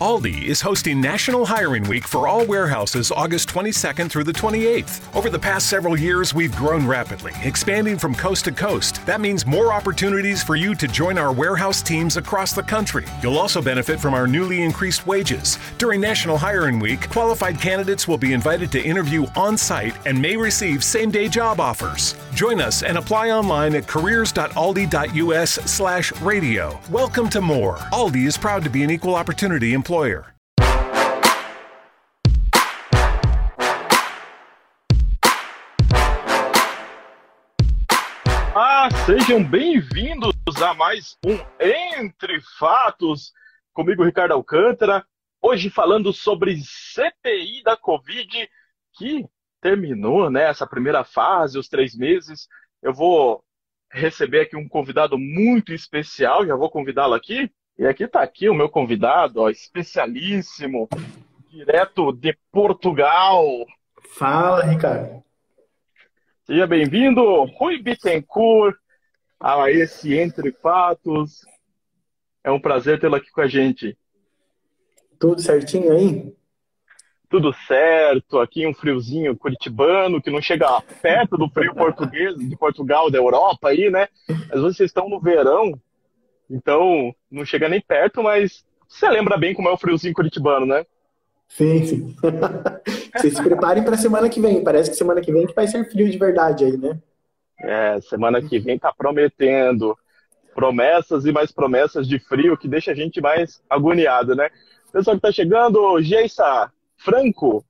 Aldi is hosting National Hiring Week for all warehouses August 22nd through the 28th. Over the past several years, we've grown rapidly, expanding from coast to coast. That means more opportunities for you to join our warehouse teams across the country. You'll also benefit from our newly increased wages. During National Hiring Week, qualified candidates will be invited to interview on site and may receive same day job offers. Join us and apply online at careers.aldi.us slash radio. Welcome to more. Aldi is proud to be an equal opportunity employer. Ah, sejam bem-vindos a mais um Entre Fatos. Comigo, Ricardo Alcântara. Hoje falando sobre CPI da Covid, que terminou, né? Essa primeira fase, os três meses. Eu vou receber aqui um convidado muito especial, já vou convidá-lo aqui. E aqui está aqui o meu convidado, ó, especialíssimo, direto de Portugal. Fala, Ricardo. Seja bem-vindo, Rui Bittencourt, a esse Entre Fatos. É um prazer tê-lo aqui com a gente. Tudo certinho aí? Tudo certo, aqui um friozinho curitibano, que não chega perto do frio português, de Portugal, da Europa aí, né? Mas vocês estão no verão, então, não chega nem perto, mas você lembra bem como é o friozinho curitibano, né? Sim, sim. Vocês se preparem para a semana que vem. Parece que semana que vem que vai ser frio de verdade aí, né? É, semana que vem tá prometendo promessas e mais promessas de frio que deixa a gente mais agoniado, né? Pessoal que tá chegando, Geissa Franco,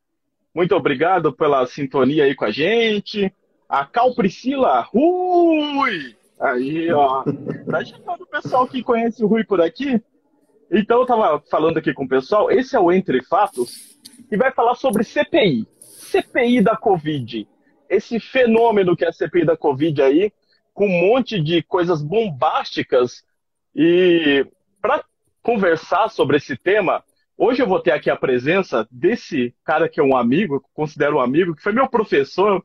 muito obrigado pela sintonia aí com a gente. A Cal Priscila, Rui! Aí, ó. Tá chegando o pessoal que conhece o Rui por aqui. Então, eu tava falando aqui com o pessoal. Esse é o Entre Fatos, e vai falar sobre CPI. CPI da Covid. Esse fenômeno que é a CPI da Covid aí, com um monte de coisas bombásticas. E para conversar sobre esse tema, hoje eu vou ter aqui a presença desse cara que é um amigo, considero um amigo, que foi meu professor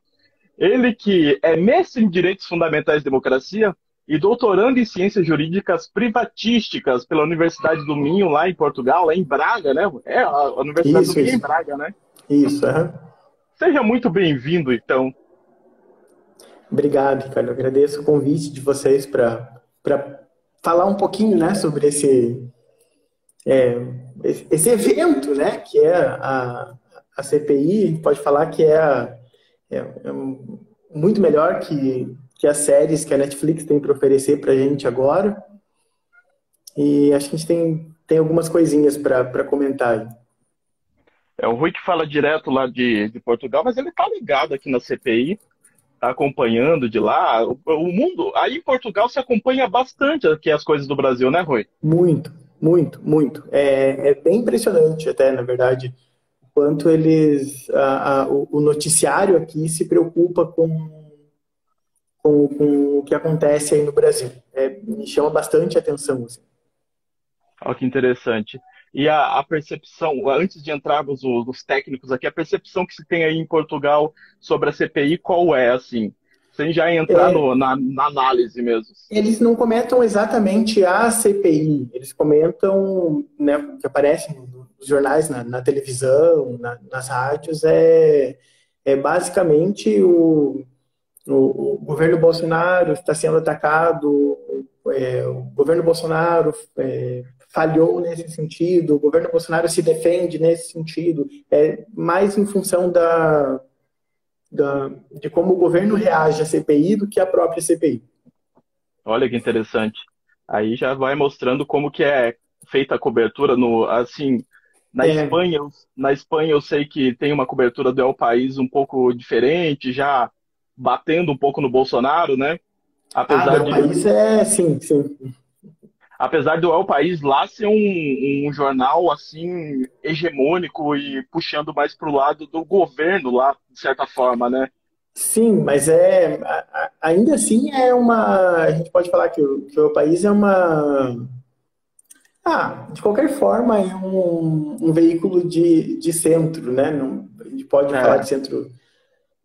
ele que é mestre em Direitos Fundamentais e Democracia e doutorando em Ciências Jurídicas Privatísticas pela Universidade do Minho, lá em Portugal, lá em Braga, né? É, a Universidade isso, do Minho isso. em Braga, né? Isso, é. Seja muito bem-vindo, então. Obrigado, Ricardo. agradeço o convite de vocês para falar um pouquinho né, sobre esse, é, esse evento, né, que é a, a CPI, pode falar que é a, é, é muito melhor que, que as séries que a Netflix tem para oferecer para a gente agora. E acho que a gente tem, tem algumas coisinhas para comentar. É o Rui que fala direto lá de, de Portugal, mas ele está ligado aqui na CPI, está acompanhando de lá. O, o, mundo, aí em Portugal se acompanha bastante aqui as coisas do Brasil, né, Rui? Muito, muito, muito. É, é bem impressionante até, na verdade quanto eles a, a, o, noticiário aqui se preocupa com, com, com, o que acontece aí no Brasil. É, me chama bastante atenção. Assim. Olha que interessante. E a, a, percepção, antes de entrarmos os, os, técnicos aqui, a percepção que se tem aí em Portugal sobre a CPI, qual é, assim? Sem já entrar é, no, na, na, análise mesmo. Eles não comentam exatamente a CPI, eles comentam, né, que aparece no jornais, na, na televisão, na, nas rádios, é, é basicamente o, o, o governo Bolsonaro está sendo atacado, é, o governo Bolsonaro é, falhou nesse sentido, o governo Bolsonaro se defende nesse sentido, é mais em função da, da, de como o governo reage à CPI do que à própria CPI. Olha que interessante. Aí já vai mostrando como que é feita a cobertura no assim na, é. Espanha, na Espanha eu sei que tem uma cobertura do El País um pouco diferente, já batendo um pouco no Bolsonaro, né? Apesar ah, de... País é, sim, sim. Apesar do El País lá ser um, um jornal assim hegemônico e puxando mais para o lado do governo lá, de certa forma, né? Sim, mas é ainda assim é uma. A gente pode falar que o, que o país é uma ah, de qualquer forma, é um, um veículo de, de centro, né? Não, a gente pode é. falar de centro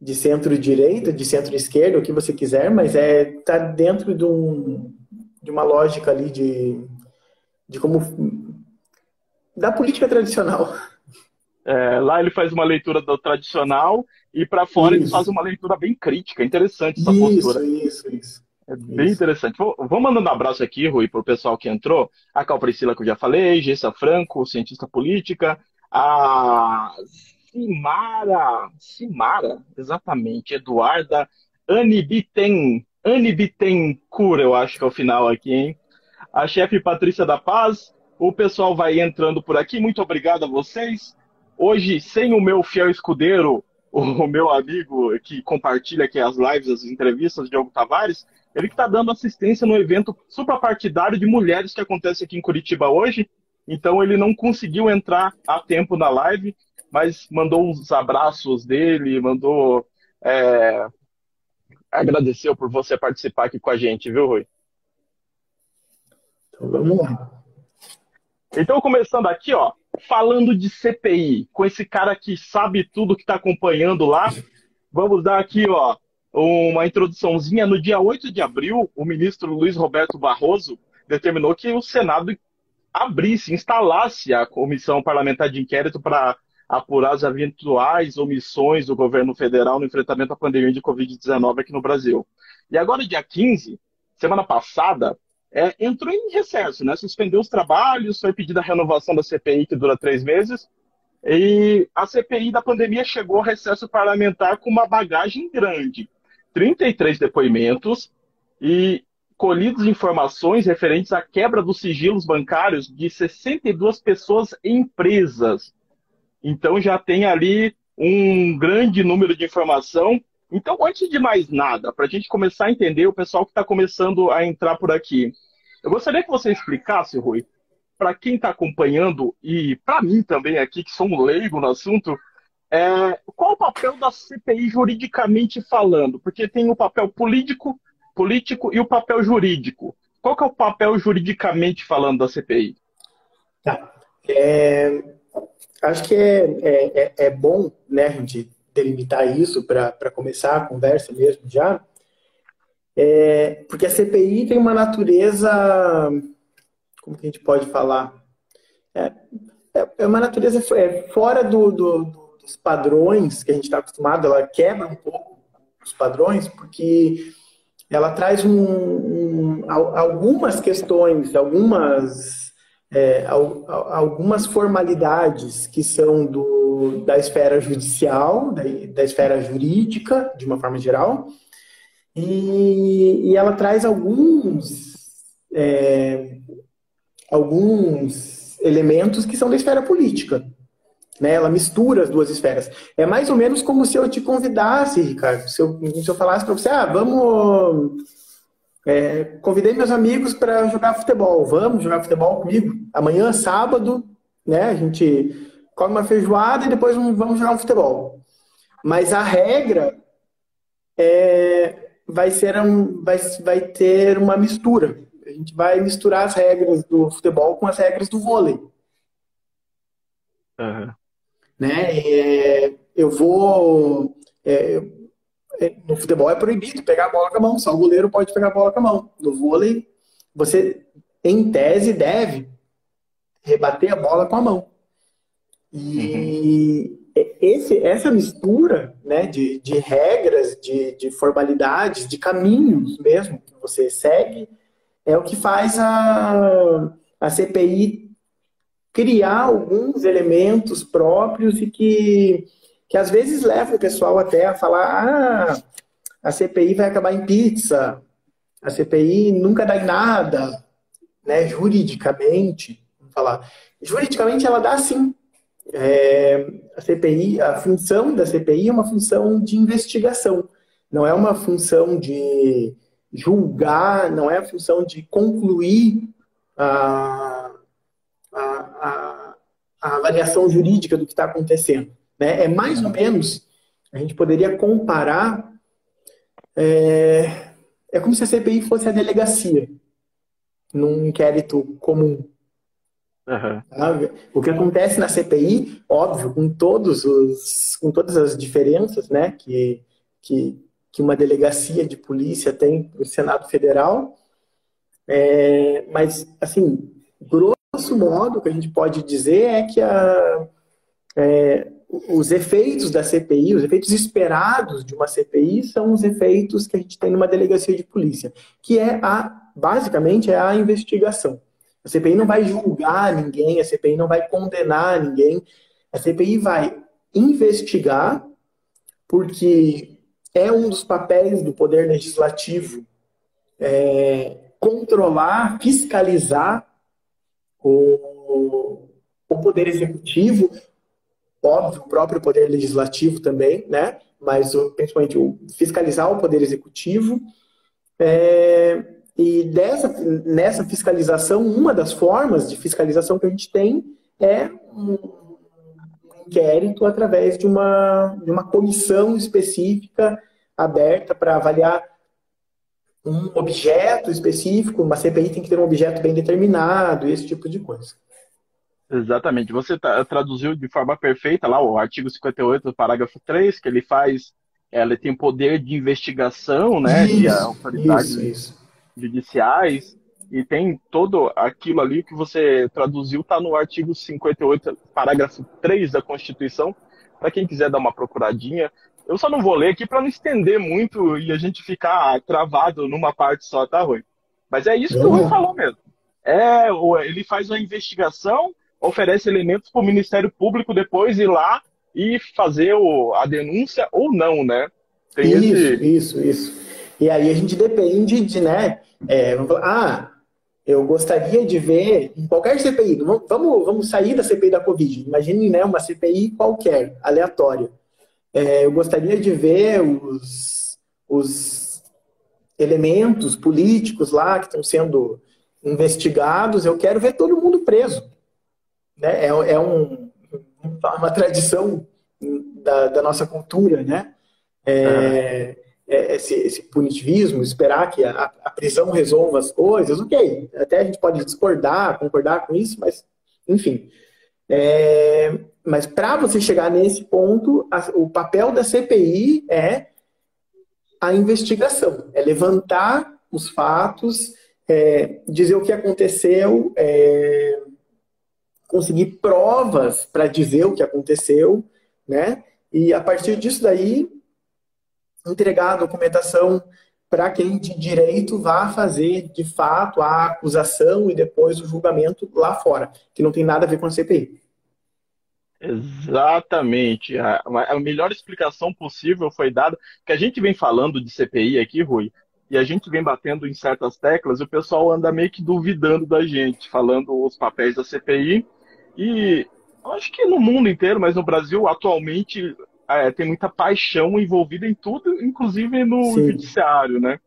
de centro-direita, de centro-esquerda, o que você quiser, mas é tá dentro de, um, de uma lógica ali de, de como da política tradicional. É, lá ele faz uma leitura do tradicional e para fora isso. ele faz uma leitura bem crítica. Interessante essa isso, postura. Isso, isso. É bem isso. interessante. Vou, vou, mandando um abraço aqui, Rui, para o pessoal que entrou. A Cal Priscila, que eu já falei, Gessa Franco, cientista política, a Simara, Simara, exatamente, Eduarda Anibiten, Anibitencura, eu acho que é o final aqui, hein? A chefe Patrícia da Paz, o pessoal vai entrando por aqui, muito obrigado a vocês. Hoje, sem o meu fiel escudeiro, o meu amigo que compartilha aqui as lives, as entrevistas, Diogo Tavares, ele que está dando assistência no evento suprapartidário de mulheres que acontece aqui em Curitiba hoje. Então ele não conseguiu entrar a tempo na live, mas mandou uns abraços dele, mandou. É, agradeceu por você participar aqui com a gente, viu, Rui? Então vamos lá. Então, começando aqui, ó, falando de CPI, com esse cara que sabe tudo que está acompanhando lá, vamos dar aqui, ó, uma introduçãozinha. No dia 8 de abril, o ministro Luiz Roberto Barroso determinou que o Senado abrisse, instalasse a comissão parlamentar de inquérito para apurar as eventuais omissões do governo federal no enfrentamento à pandemia de Covid-19 aqui no Brasil. E agora, dia 15, semana passada, é, entrou em recesso, né? Suspendeu os trabalhos, foi pedida a renovação da CPI, que dura três meses, e a CPI da pandemia chegou ao recesso parlamentar com uma bagagem grande. 33 depoimentos e colhidas informações referentes à quebra dos sigilos bancários de 62 pessoas e empresas, então já tem ali um grande número de informação. Então, antes de mais nada, para a gente começar a entender o pessoal que está começando a entrar por aqui, eu gostaria que você explicasse, Rui, para quem está acompanhando e para mim também aqui, que sou um leigo no assunto, é, qual o papel da CPI juridicamente falando? Porque tem o papel político, político e o papel jurídico. Qual que é o papel juridicamente falando da CPI? Tá. É, acho que é, é, é, é bom né, gente delimitar isso para começar a conversa mesmo já, é, porque a CPI tem uma natureza, como que a gente pode falar? É, é, é uma natureza é, fora do, do, dos padrões que a gente está acostumado, ela quebra um pouco os padrões, porque ela traz um, um, algumas questões, algumas é, algumas formalidades que são do, da esfera judicial, da, da esfera jurídica, de uma forma geral, e, e ela traz alguns, é, alguns elementos que são da esfera política. Né? Ela mistura as duas esferas. É mais ou menos como se eu te convidasse, Ricardo, se eu, se eu falasse para você, ah, vamos é, convidei meus amigos para jogar futebol. Vamos jogar futebol comigo? Amanhã, sábado, né? A gente come uma feijoada e depois vamos jogar um futebol. Mas a regra é, vai, ser um, vai, vai ter uma mistura. A gente vai misturar as regras do futebol com as regras do vôlei. Uhum. Né? É, eu vou. É, no futebol é proibido pegar a bola com a mão, só o goleiro pode pegar a bola com a mão. No vôlei, você, em tese, deve rebater a bola com a mão. E uhum. esse, essa mistura né, de, de regras, de, de formalidades, de caminhos mesmo que você segue, é o que faz a, a CPI criar alguns elementos próprios e que que às vezes leva o pessoal até a falar: ah, a CPI vai acabar em pizza, a CPI nunca dá em nada, né? Juridicamente, vamos falar. Juridicamente ela dá sim. É, a CPI, a função da CPI é uma função de investigação, não é uma função de julgar, não é a função de concluir a, a, a, a avaliação jurídica do que está acontecendo. Né? É mais ou menos, a gente poderia comparar, é, é como se a CPI fosse a delegacia num inquérito comum. Uhum. O que acontece na CPI, óbvio, com todos os, com todas as diferenças, né, que, que, que uma delegacia de polícia tem no Senado Federal, é, mas assim, grosso grosso modo, o que a gente pode dizer é que a, é, os efeitos da CPI, os efeitos esperados de uma CPI são os efeitos que a gente tem numa delegacia de polícia, que é a, basicamente, é a investigação. A CPI não vai julgar ninguém, a CPI não vai condenar ninguém, a CPI vai investigar, porque é um dos papéis do Poder Legislativo é, controlar, fiscalizar o, o Poder Executivo, óbvio, o próprio Poder Legislativo também, né? mas principalmente o, fiscalizar o Poder Executivo. É, e dessa, nessa fiscalização, uma das formas de fiscalização que a gente tem é um, inquérito através de uma, de uma comissão específica aberta para avaliar um objeto específico, uma CPI tem que ter um objeto bem determinado, esse tipo de coisa. Exatamente. Você traduziu de forma perfeita lá o artigo 58, parágrafo 3, que ele faz, ela tem poder de investigação, né, isso, de autoridades isso, isso. judiciais, e tem todo aquilo ali que você traduziu, está no artigo 58, parágrafo 3 da Constituição, para quem quiser dar uma procuradinha. Eu só não vou ler aqui para não estender muito e a gente ficar travado numa parte só, tá, Rui? Mas é isso que o Rui falou mesmo. É, ele faz uma investigação, oferece elementos para o Ministério Público depois ir lá e fazer o, a denúncia ou não, né? Tem isso, esse... isso, isso. E aí a gente depende de, né? É, vamos falar, ah, eu gostaria de ver em qualquer CPI, vamos, vamos sair da CPI da Covid, imagine né, uma CPI qualquer, aleatória. É, eu gostaria de ver os, os elementos políticos lá que estão sendo investigados, eu quero ver todo mundo preso. Né? É, é um, uma tradição da, da, nossa cultura, né? É, é, esse, esse, punitivismo, esperar que a, a, prisão resolva as coisas, ok. Até a gente pode discordar, concordar com isso, mas, enfim. É, mas para você chegar nesse ponto, a, o papel da CPI é a investigação, é levantar os fatos, é, dizer o que aconteceu, é, conseguir provas para dizer o que aconteceu, né? E a partir disso daí, entregar a documentação para quem de direito vá fazer, de fato, a acusação e depois o julgamento lá fora, que não tem nada a ver com a CPI. Exatamente. A, a melhor explicação possível foi dada, que a gente vem falando de CPI aqui, Rui, e a gente vem batendo em certas teclas, e o pessoal anda meio que duvidando da gente, falando os papéis da CPI, e acho que no mundo inteiro, mas no Brasil, atualmente, é, tem muita paixão envolvida em tudo, inclusive no Sim. judiciário, né?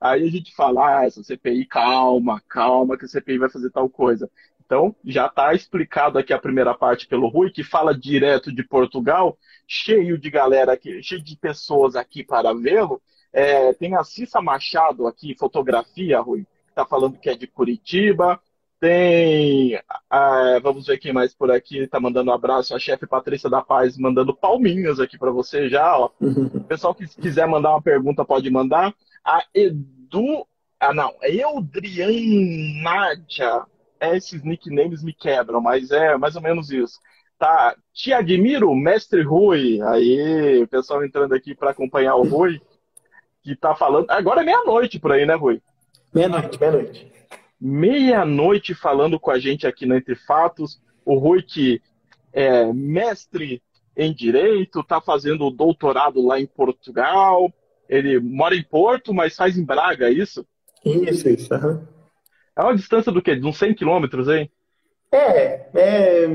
Aí a gente fala, ah, essa CPI, calma, calma, que a CPI vai fazer tal coisa. Então, já está explicado aqui a primeira parte pelo Rui, que fala direto de Portugal, cheio de galera aqui, cheio de pessoas aqui para vê-lo. É, tem a Cissa Machado aqui, fotografia, Rui, que está falando que é de Curitiba. Tem, a, vamos ver quem mais por aqui está mandando um abraço, a chefe Patrícia da Paz mandando palminhas aqui para você já. Ó. O pessoal que quiser mandar uma pergunta pode mandar. A Edu, ah não, Eudrian Nádia é, esses nicknames me quebram, mas é mais ou menos isso. Tá, te admiro, mestre Rui. Aí, o pessoal entrando aqui para acompanhar o Rui, que tá falando. Agora é meia-noite por aí, né, Rui? Meia-noite, meia-noite. Meia-noite falando com a gente aqui no Entre Fatos. O Rui, que é mestre em Direito, tá fazendo doutorado lá em Portugal. Ele mora em Porto, mas faz em Braga, é isso? Isso, isso. Uhum. É uma distância do quê? De uns 100 quilômetros, hein? É, é,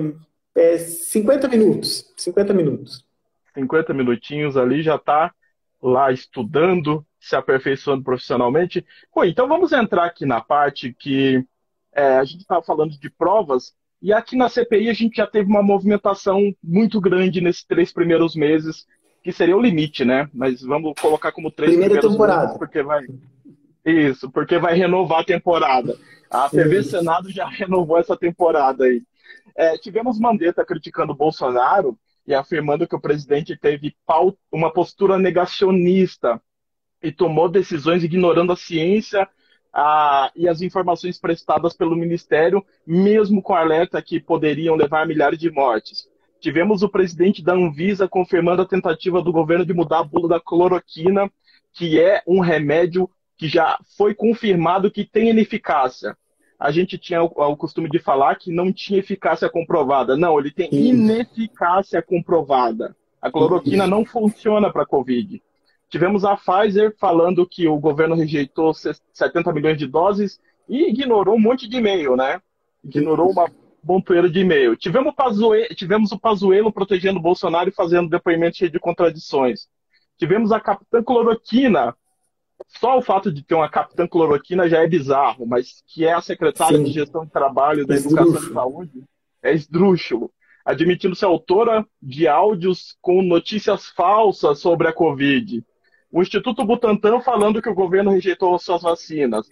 é 50 minutos. 50 minutos. 50 minutinhos ali já está lá estudando, se aperfeiçoando profissionalmente. Bom, então vamos entrar aqui na parte que é, a gente estava falando de provas, e aqui na CPI a gente já teve uma movimentação muito grande nesses três primeiros meses, que seria o limite, né? Mas vamos colocar como três Primeira primeiros temporada. meses, porque vai. Isso, porque vai renovar a temporada. A TV Isso. Senado já renovou essa temporada aí. É, tivemos Mandetta criticando Bolsonaro e afirmando que o presidente teve uma postura negacionista e tomou decisões ignorando a ciência a, e as informações prestadas pelo Ministério, mesmo com alerta que poderiam levar a milhares de mortes. Tivemos o presidente da Anvisa confirmando a tentativa do governo de mudar a bula da cloroquina, que é um remédio que já foi confirmado que tem ineficácia. A gente tinha o, o costume de falar que não tinha eficácia comprovada. Não, ele tem ineficácia comprovada. A cloroquina não funciona para a Covid. Tivemos a Pfizer falando que o governo rejeitou 70 milhões de doses e ignorou um monte de e-mail, né? Ignorou uma montoeira de e-mail. Tivemos, tivemos o Pazuello protegendo o Bolsonaro e fazendo depoimento cheio de contradições. Tivemos a Capitã Cloroquina. Só o fato de ter uma Capitã Cloroquina já é bizarro, mas que é a secretária Sim. de Gestão de Trabalho da Educação e Saúde é esdrúxulo admitindo-se autora de áudios com notícias falsas sobre a Covid o Instituto Butantan falando que o governo rejeitou suas vacinas.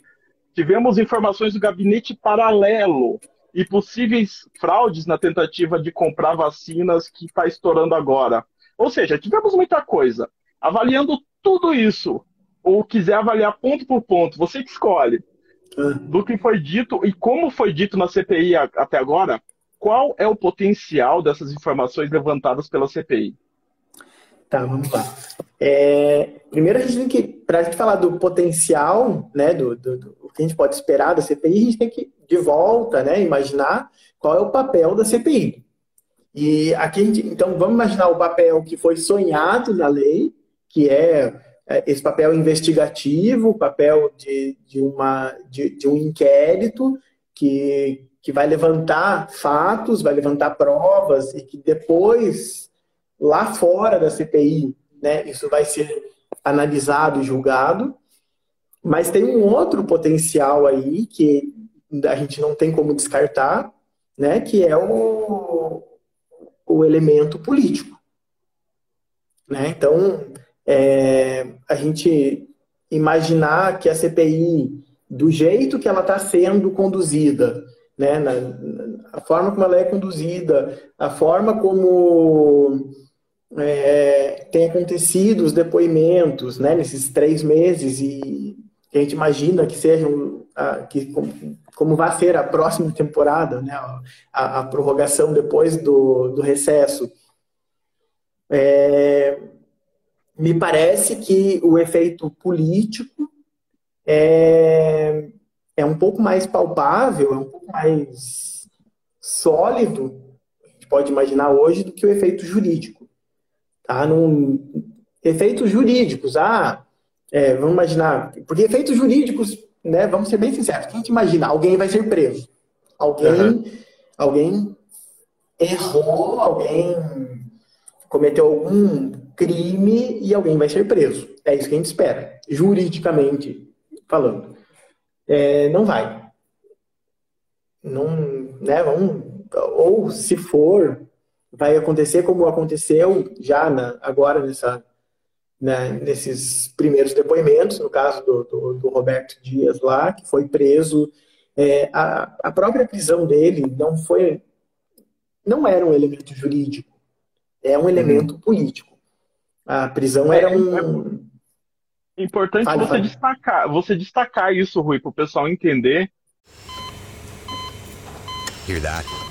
Tivemos informações do gabinete paralelo e possíveis fraudes na tentativa de comprar vacinas que está estourando agora. Ou seja, tivemos muita coisa. Avaliando tudo isso, ou quiser avaliar ponto por ponto, você que escolhe ah. do que foi dito e como foi dito na CPI até agora, qual é o potencial dessas informações levantadas pela CPI? Tá, vamos lá. É, primeiro, a gente tem que, para a gente falar do potencial, né, do, do, do, que a gente pode esperar da CPI, a gente tem que, de volta, né, imaginar qual é o papel da CPI. E aqui, gente, então, vamos imaginar o papel que foi sonhado na lei, que é, é esse papel investigativo, papel de, de, uma, de, de um inquérito que, que vai levantar fatos, vai levantar provas e que depois lá fora da CPI, né, isso vai ser analisado e julgado, mas tem um outro potencial aí que a gente não tem como descartar, né, que é o, o elemento político. Né? Então, é, a gente imaginar que a CPI, do jeito que ela está sendo conduzida, né, na, a forma como ela é conduzida, a forma como é, tem acontecido os depoimentos né, nesses três meses e a gente imagina que sejam que como, como vai ser a próxima temporada, né, a, a prorrogação depois do, do recesso. É, me parece que o efeito político é, é um pouco mais palpável, é um pouco mais sólido, a gente pode imaginar hoje, do que o efeito jurídico tá? Num, efeitos jurídicos, ah, é, vamos imaginar, porque efeitos jurídicos, né, vamos ser bem sinceros, quem te imagina, alguém vai ser preso, alguém, uhum. alguém errou, alguém cometeu algum crime e alguém vai ser preso. É isso que a gente espera, juridicamente falando. É, não vai. Não, né, vamos, ou se for, vai acontecer como aconteceu já na, agora nessa, né, nesses primeiros depoimentos, no caso do, do, do Roberto Dias lá, que foi preso. É, a, a própria prisão dele não foi, não era um elemento jurídico, é um elemento uhum. político. A prisão era é, um. É importante fale, você fale. destacar, você destacar isso, Rui, para o pessoal entender. Hear that?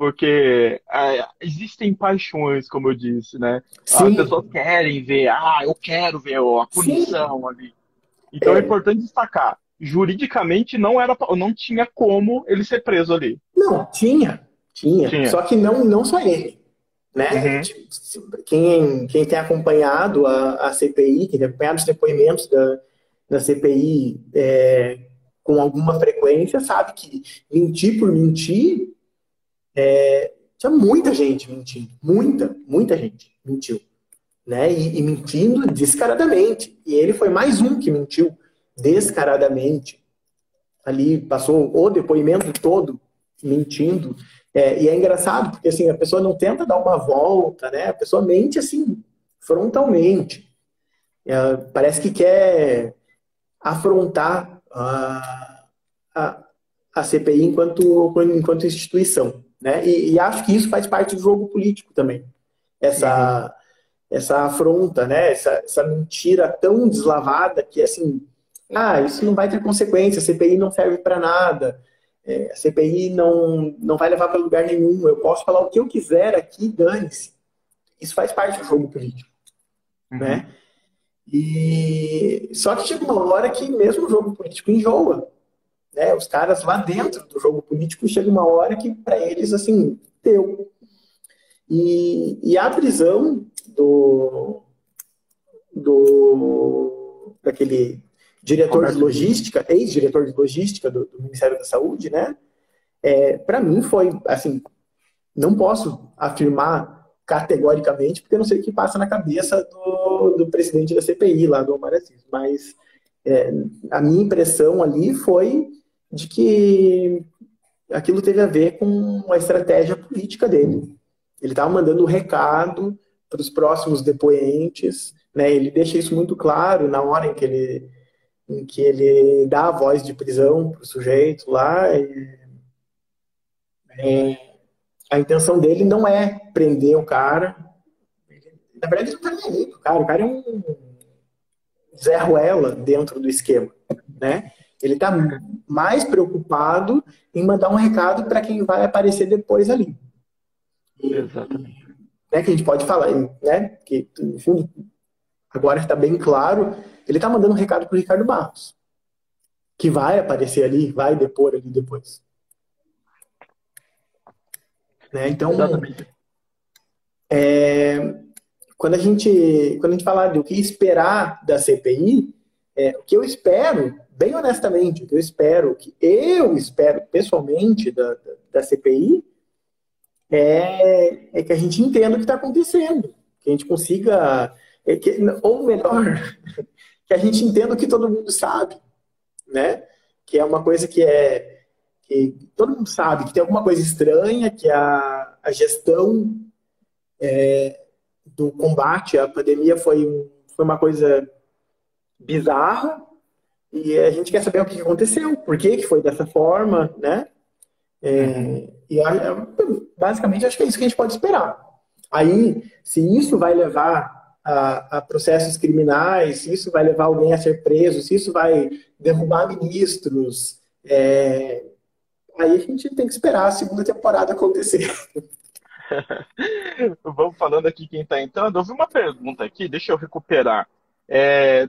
Porque é, existem paixões, como eu disse, né? Sim. As pessoas querem ver, ah, eu quero ver a punição Sim. ali. Então é. é. importante destacar. juridicamente não era não tinha como ele ser preso ali. Não, tinha, tinha. tinha. Só que não, não só ele. Né? Uhum. Tipo, quem, quem tem acompanhado a, a CPI, quem tem acompanhado os depoimentos da, da CPI é, com alguma frequência, sabe que mentir por mentir é, tinha muita gente mentindo. Muita, muita gente mentiu. Né? E, e, mentindo descaradamente. E ele foi mais um que mentiu descaradamente. Ali passou o depoimento todo mentindo. É, e é engraçado, porque assim, a pessoa não tenta dar uma volta, né? A pessoa mente assim, frontalmente. É, parece que quer afrontar a, a, a CPI enquanto, enquanto instituição. Né? E, e, acho que isso faz parte do jogo político também. Essa, uhum. essa afronta, né? essa, essa mentira tão deslavada que, assim, ah, isso não vai ter consequência, a CPI não serve para nada, é, a CPI não, não vai levar para lugar nenhum, eu posso falar o que eu quiser aqui, dane-se. Isso faz parte do jogo político. Uhum. Né? E só que chega uma hora que mesmo o jogo político enjoa. Né? Os caras lá dentro do jogo político chega uma hora que para eles assim deu. E, e a prisão do, do daquele diretor de logística, ex-diretor de logística do, do, Ministério da Saúde, né? É, para mim foi assim, não posso afirmar categoricamente, porque eu não sei o que passa na cabeça do, do presidente da CPI lá, do Omar Aziz, mas é, a minha impressão ali foi de que aquilo teve a ver com a estratégia política dele. Ele estava mandando um recado para os próximos depoentes, né? Ele deixa isso muito claro na hora em que ele, em que ele dá a voz de prisão para o sujeito lá. E, é, a intenção dele não é prender o cara. Na verdade, ele não tá nem aí, cara. O cara é um Zé Ruela dentro do esquema, né? Ele está mais preocupado em mandar um recado para quem vai aparecer depois ali. Exatamente. Né, que a gente pode falar, né? Que, fundo, agora está bem claro, ele está mandando um recado para o Ricardo Barros, que vai aparecer ali, vai depor ali depois. Né? Então, é, quando, a gente, quando a gente fala do que esperar da CPI, é, o que eu espero, bem honestamente, o que eu espero, o que eu espero pessoalmente da, da, da CPI, é, é, que a gente entenda o que está acontecendo, que a gente consiga, é que, ou melhor, que a gente entenda o que todo mundo sabe, né? Que é uma coisa que é que todo mundo sabe que tem alguma coisa estranha, que a, a gestão é, do combate à pandemia foi, foi uma coisa bizarra, e a gente quer saber o que aconteceu, por que, que foi dessa forma, né? É, e basicamente acho que é isso que a gente pode esperar. Aí, se isso vai levar a, a, processos criminais, se isso vai levar alguém a ser preso, se isso vai derrubar ministros, é, Aí a gente tem que esperar a segunda temporada acontecer. Vamos falando aqui quem está entrando. Eu vi uma pergunta aqui, deixa eu recuperar. É,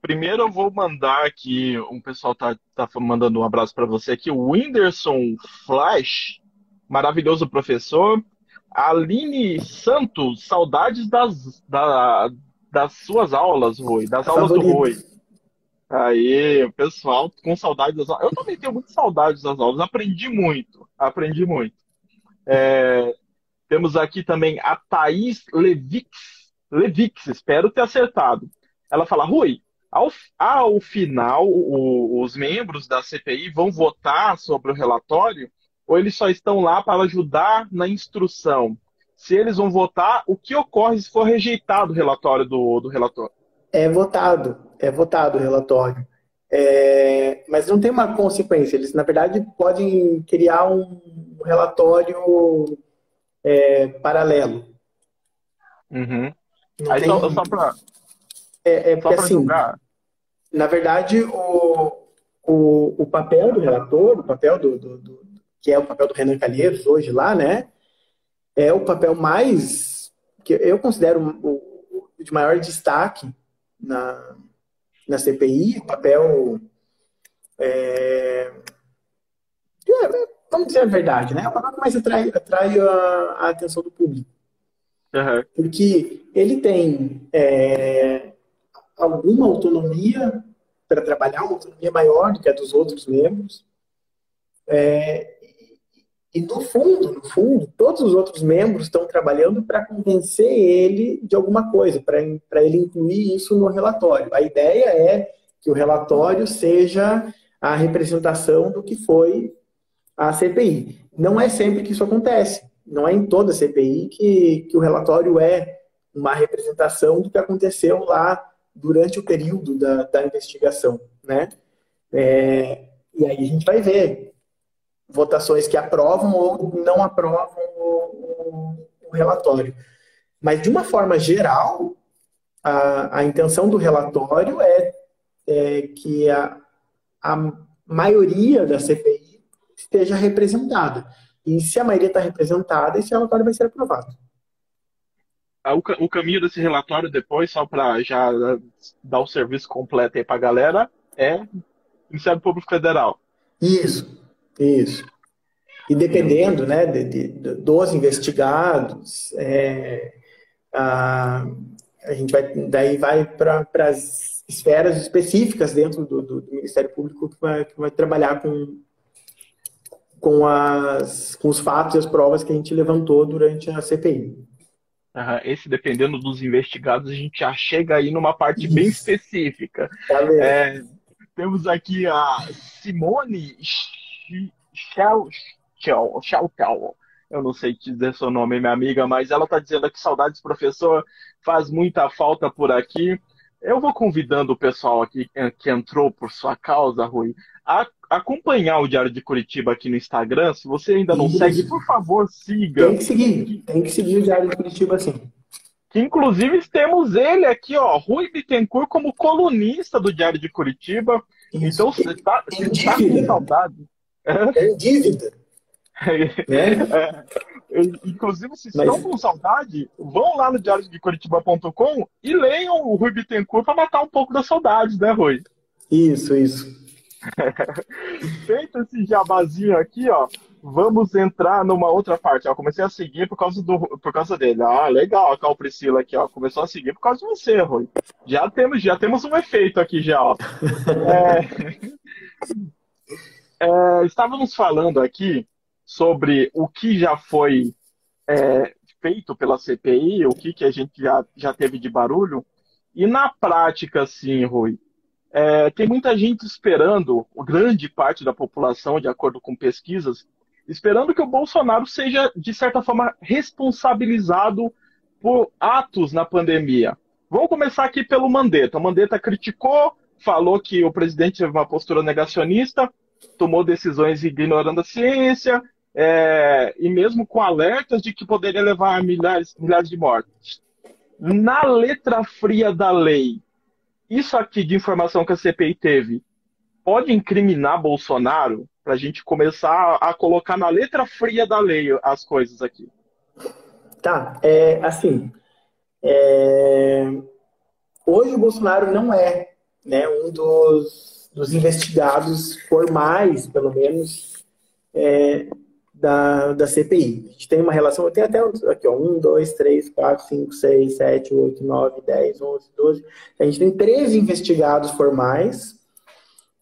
primeiro eu vou mandar aqui, um pessoal tá, tá mandando um abraço para você aqui, o Whindersson Flash, maravilhoso professor. Aline Santos, saudades das, da, das suas aulas, Rui, das aulas do Rui. Aí, pessoal com saudade das aulas. Eu também tenho muita saudade das aulas. Aprendi muito. Aprendi muito. É, temos aqui também a Thaís Levix. Levix, espero ter acertado. Ela fala, Rui, ao, ao final, o, os membros da CPI vão votar sobre o relatório ou eles só estão lá para ajudar na instrução? Se eles vão votar, o que ocorre se for rejeitado o relatório do, do relator? É votado é votado o relatório. É, mas não tem uma consequência. Eles, na verdade, podem criar um relatório é, paralelo. Uhum. Aí tem... só, só para. É, é porque, assim, julgar. na verdade, o, o, o papel do relator, o papel do, do, do, que é o papel do Renan Calheiros hoje lá, né? É o papel mais que eu considero o, o de maior destaque na, na CPI, o papel é, é, vamos dizer a verdade, né? É o papel que mais atrai, atrai a, a atenção do público. Uhum. Porque ele tem é, alguma autonomia para trabalhar, uma autonomia maior do que a dos outros membros. É, e no fundo, no fundo, todos os outros membros estão trabalhando para convencer ele de alguma coisa, para ele incluir isso no relatório. A ideia é que o relatório seja a representação do que foi a CPI. Não é sempre que isso acontece. Não é em toda a CPI que, que o relatório é uma representação do que aconteceu lá durante o período da, da investigação, né? É, e aí a gente vai ver votações que aprovam ou não aprovam o, o, o relatório. Mas, de uma forma geral, a, a intenção do relatório é, é que a, a maioria da CPI esteja representada. E se a maioria está representada, esse relatório vai ser aprovado. O, o caminho desse relatório depois, só para já dar o serviço completo aí para a galera, é Ministério Público Federal. Isso. Isso. E dependendo né, de, de, dos investigados, é, a, a gente vai, daí vai para as esferas específicas dentro do, do, do, Ministério Público que vai, que vai trabalhar com, com, as, com os fatos e as provas que a gente levantou durante a CPI. esse, dependendo dos investigados, a gente já chega aí numa parte Isso. bem específica. Tá é, temos aqui a Simone Xiao Xiao, eu não sei dizer seu nome, minha amiga, mas ela está dizendo que saudades, professor, faz muita falta por aqui. Eu vou convidando o pessoal aqui que entrou por sua causa, Rui, a acompanhar o Diário de Curitiba aqui no Instagram. Se você ainda não Isso. segue, por favor, siga. Tem que seguir, tem que seguir o Diário de Curitiba, sim. Que inclusive temos ele aqui, ó, Rui Bittencourt, como colunista do Diário de Curitiba. Isso. Então você está tá com saudade. É dívida. É. É. Inclusive, se Mas... estão com saudade, vão lá no diário de Curitiba.com e leiam o Rui Bittencourt para matar um pouco da saudade, né, Rui? Isso, isso. Feito esse jabazinho aqui, ó, vamos entrar numa outra parte. Ó, comecei a seguir por causa, do, por causa dele. Ah, legal, a Cal Priscila aqui, ó, começou a seguir por causa de você, Rui. Já temos, já temos um efeito aqui já, ó. É... É, estávamos falando aqui sobre o que já foi é, feito pela CPI, o que, que a gente já, já teve de barulho, e na prática, sim, Rui, é, tem muita gente esperando, grande parte da população, de acordo com pesquisas, esperando que o Bolsonaro seja, de certa forma, responsabilizado por atos na pandemia. Vamos começar aqui pelo Mandetta. O Mandetta criticou, falou que o presidente teve uma postura negacionista, tomou decisões ignorando a ciência, é, e mesmo com alertas de que poderia levar a milhares, milhares de mortes. Na letra fria da lei, isso aqui de informação que a CPI teve, pode incriminar Bolsonaro? Para a gente começar a colocar na letra fria da lei as coisas aqui. Tá, é, assim, é, hoje o Bolsonaro não é né, um dos dos investigados formais, pelo menos, é, da, da CPI. A gente tem uma relação, tem até aqui, ó, 1, 2, 3, 4, 5, 6, 7, 8, 9, 10, 11, 12. A gente tem 13 investigados formais,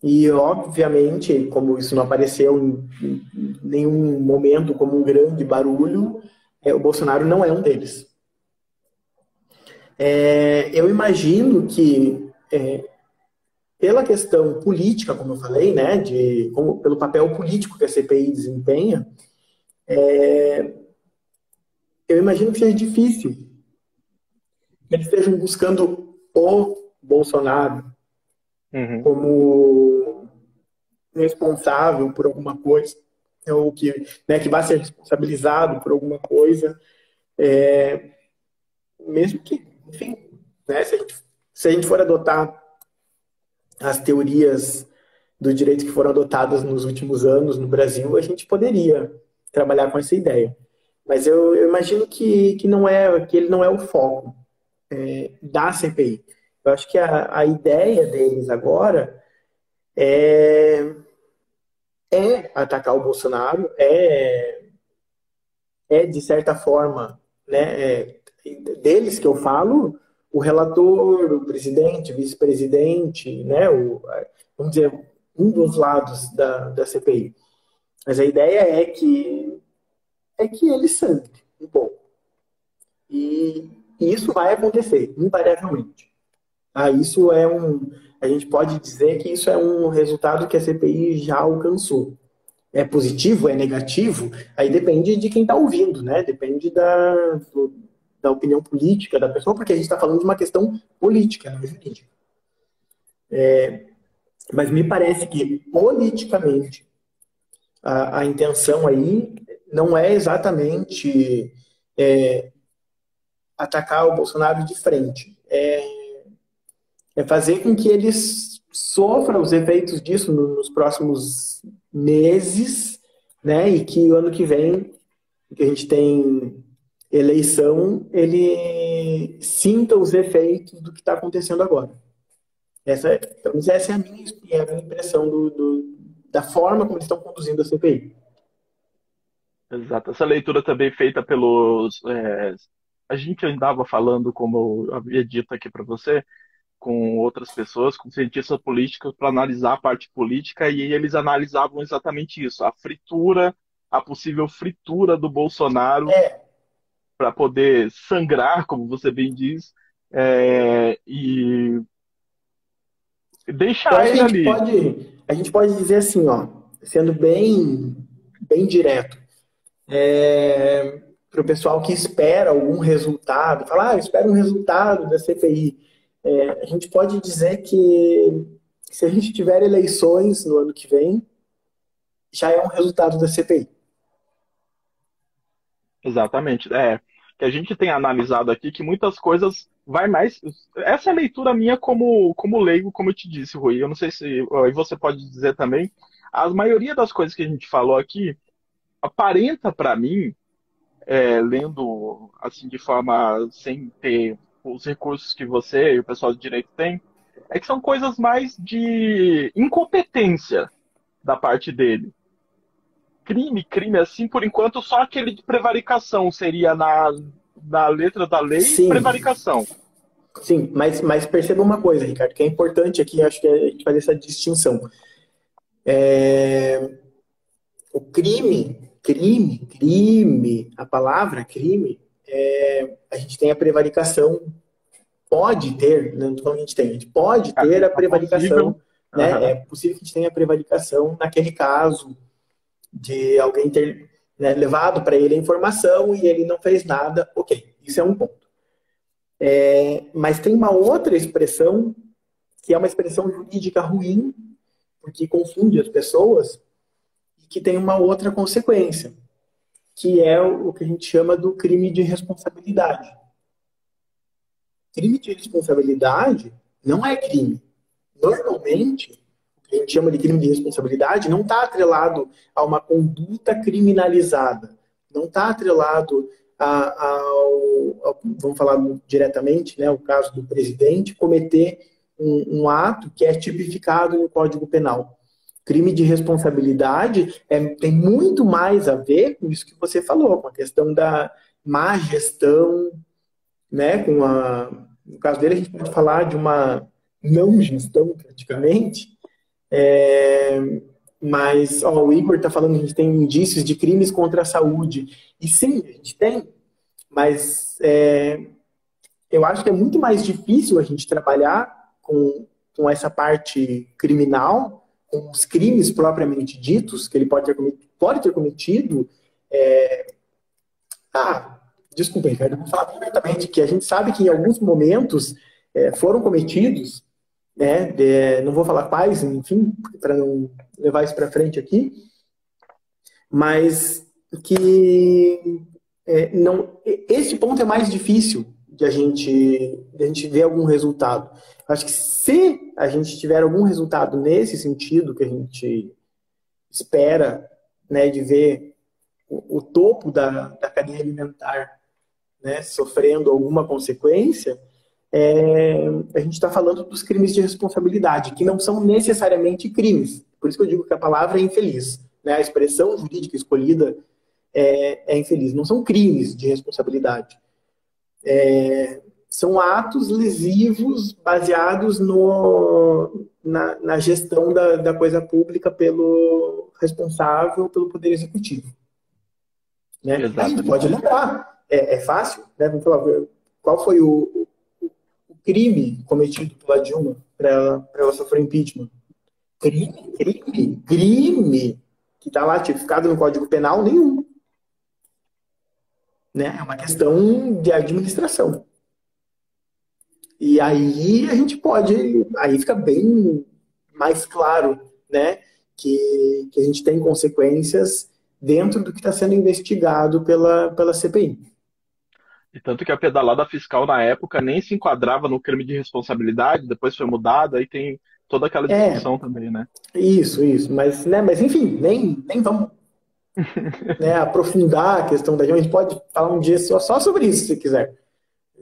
e, obviamente, como isso não apareceu em nenhum momento como um grande barulho, é, o Bolsonaro não é um deles. É, eu imagino que é, pela questão política, como eu falei, né, de, como, pelo papel político que a CPI desempenha, é, eu imagino que seja difícil que eles estejam buscando o Bolsonaro uhum. como responsável por alguma coisa, ou que, né, que vai ser responsabilizado por alguma coisa, é, mesmo que, enfim, né, se, a gente, se a gente for adotar as teorias do direito que foram adotadas nos últimos anos no Brasil, a gente poderia trabalhar com essa ideia. Mas eu, eu imagino que, que, não é, que ele não é o foco é, da CPI. Eu acho que a, a ideia deles agora é, é atacar o Bolsonaro, é, é de certa forma, né, é, deles que eu falo, o relator, o presidente, vice-presidente, né, o, vamos dizer, um dos lados da, da CPI. Mas a ideia é que é que ele sangue um pouco. E, e isso vai acontecer, invariavelmente. Ah, isso é um. A gente pode dizer que isso é um resultado que a CPI já alcançou. É positivo, é negativo? Aí depende de quem está ouvindo, né? Depende da, do, da opinião política da pessoa, porque a gente está falando de uma questão política, não jurídica. É, mas me parece que, politicamente, a, a intenção aí não é exatamente é, atacar o Bolsonaro de frente. É, é fazer com que eles sofram os efeitos disso nos próximos meses, né? E que o ano que vem, que a gente tem eleição, ele sinta os efeitos do que está acontecendo agora. Essa, essa é a minha, é a minha impressão do, do, da forma como eles estão conduzindo a CPI. Exato. Essa leitura também feita pelos. É, a gente andava falando, como eu havia dito aqui para você, com outras pessoas, com cientistas políticos, para analisar a parte política, e eles analisavam exatamente isso: a fritura, a possível fritura do Bolsonaro é. Para poder sangrar, como você bem diz, é, e Deixa então, ele a gente ali. Pode, a gente pode dizer assim, ó, sendo bem, bem direto, é, para o pessoal que espera algum resultado, falar, ah, espera um resultado da CPI. É, a gente pode dizer que se a gente tiver eleições no ano que vem, já é um resultado da CPI. Exatamente. É, que a gente tem analisado aqui que muitas coisas vai mais. Essa é a leitura minha como, como leigo, como eu te disse, Rui. Eu não sei se. Aí você pode dizer também. A maioria das coisas que a gente falou aqui aparenta para mim, é, lendo assim de forma sem ter os recursos que você e o pessoal de direito tem, é que são coisas mais de incompetência da parte dele. Crime, crime assim, por enquanto, só aquele de prevaricação seria na da letra da lei Sim. prevaricação. Sim, mas, mas perceba uma coisa, Ricardo, que é importante aqui, acho que é a gente fazer essa distinção. É... O crime, crime, crime, a palavra crime, é... a gente tem a prevaricação, pode ter, não estou falando a gente tem, a gente pode é, ter a é prevaricação, né? É possível que a gente tenha a prevaricação naquele caso de alguém ter né, levado para ele a informação e ele não fez nada, ok, isso é um ponto. É, mas tem uma outra expressão que é uma expressão jurídica ruim, porque confunde as pessoas, e que tem uma outra consequência, que é o que a gente chama do crime de responsabilidade. Crime de responsabilidade não é crime. Normalmente, a gente chama de crime de responsabilidade, não está atrelado a uma conduta criminalizada, não está atrelado a, ao, ao, vamos falar diretamente, né, o caso do presidente cometer um, um, ato que é tipificado no Código Penal. Crime de responsabilidade é, tem muito mais a ver com isso que você falou, com a questão da má gestão, né, com a, no caso dele a gente pode falar de uma não gestão praticamente, é, mas ó, o Igor está falando que a gente tem indícios de crimes contra a saúde. E sim, a gente tem, mas é, eu acho que é muito mais difícil a gente trabalhar com, com essa parte criminal, com os crimes propriamente ditos, que ele pode ter cometido, pode ter cometido é... Ah, desculpa, Ricardo, vou falar abertamente que a gente sabe que em alguns momentos é, foram cometidos né? De, não vou falar quais, enfim, para não levar isso para frente aqui, mas que é, não, esse ponto é mais difícil de a gente, de a gente ver algum resultado. Acho que se a gente tiver algum resultado nesse sentido que a gente espera, né, de ver o, o topo da, da cadeia alimentar, né, sofrendo alguma consequência, é, a gente está falando dos crimes de responsabilidade, que não são necessariamente crimes. Por isso que eu digo que a palavra é infeliz. Né? A expressão jurídica escolhida é, é infeliz. Não são crimes de responsabilidade. É, são atos lesivos baseados no, na, na gestão da, da, coisa pública pelo responsável pelo Poder Executivo. Né? A gente pode lembrar, é, é fácil, né? Vamos falar, qual foi o crime cometido pela Dilma para ela, ela sofrer impeachment? Crime, crime, crime que está lá tipificado no Código Penal, nenhum. Né? É uma questão de administração. E aí a gente pode, aí fica bem mais claro, né, que, que a gente tem consequências dentro do que está sendo investigado pela, pela CPI. E tanto que a pedalada fiscal na época nem se enquadrava no crime de responsabilidade, depois foi mudada, aí tem toda aquela é. discussão é, também, né? Isso, isso. Mas, né, mas enfim, nem, nem vamos né, aprofundar a questão da a gente pode falar um dia só, só sobre isso, se quiser.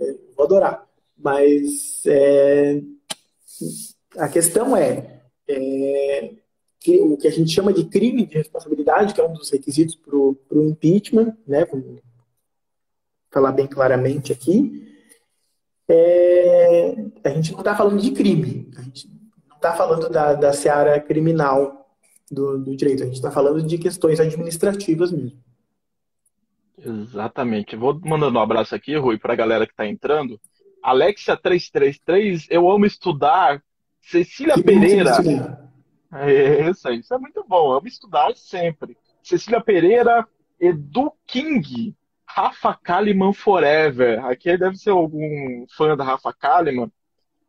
É, vou adorar. Mas é, a questão é, é que, o que a gente chama de crime de responsabilidade, que é um dos requisitos para o impeachment, né, vamos falar bem claramente aqui, é, a gente não está falando de crime, a gente não está falando da, da seara criminal do, do direito, a gente está falando de questões administrativas mesmo. Exatamente. Vou mandando um abraço aqui, Rui, para a galera que está entrando. Alexia333, eu amo estudar. Cecília que Pereira. É, isso isso é muito bom. Eu amo estudar sempre. Cecília Pereira, Edu King, Rafa Kalimann Forever. Aqui deve ser algum fã da Rafa Kalimann.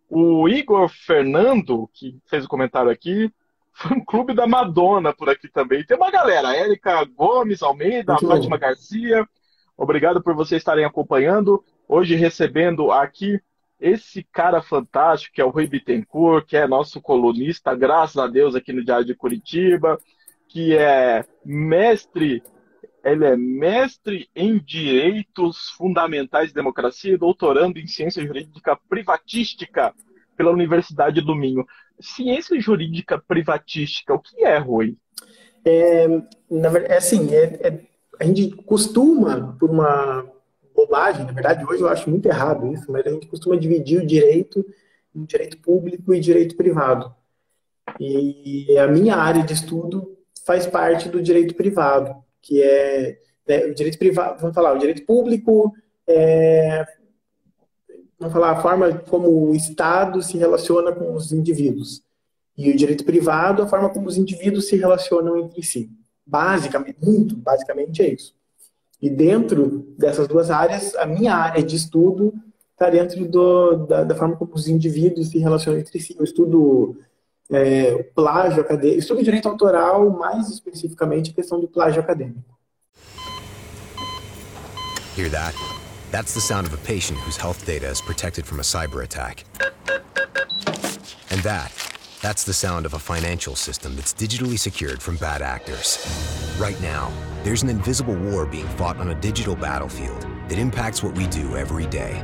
O Igor Fernando, que fez o comentário aqui, fã clube da Madonna por aqui também. Tem uma galera, Érica Gomes Almeida, Muito Fátima bom. Garcia. Obrigado por vocês estarem acompanhando. Hoje recebendo aqui esse cara fantástico, que é o Rui Bittencourt, que é nosso colunista, graças a Deus, aqui no Diário de Curitiba, que é mestre, ele é mestre em Direitos Fundamentais de Democracia e doutorando em Ciência Jurídica Privatística pela Universidade do Minho. Ciência Jurídica Privatística, o que é, Rui? É, na é assim, é, é, a gente costuma, por uma bobagem, na verdade, hoje eu acho muito errado isso, mas a gente costuma dividir o direito em direito público e direito privado. E a minha área de estudo faz parte do direito privado, que é né, o direito privado, vamos falar, o direito público é, vamos falar, a forma como o Estado se relaciona com os indivíduos. E o direito privado, a forma como os indivíduos se relacionam entre si. Basicamente, muito basicamente é isso. E dentro dessas duas áreas, a minha área de estudo está dentro do, da, da, forma como os indivíduos se relacionam entre si. Eu estudo é, plágio acadêmico, estudo direito autoral, mais especificamente a questão do plágio acadêmico. Hear that? That's the sound of a patient whose health data is protected from a cyber attack. And that That's the sound of a financial system that's digitally secured from bad actors. Right now, there's an invisible war being fought on a digital battlefield that impacts what we do every day.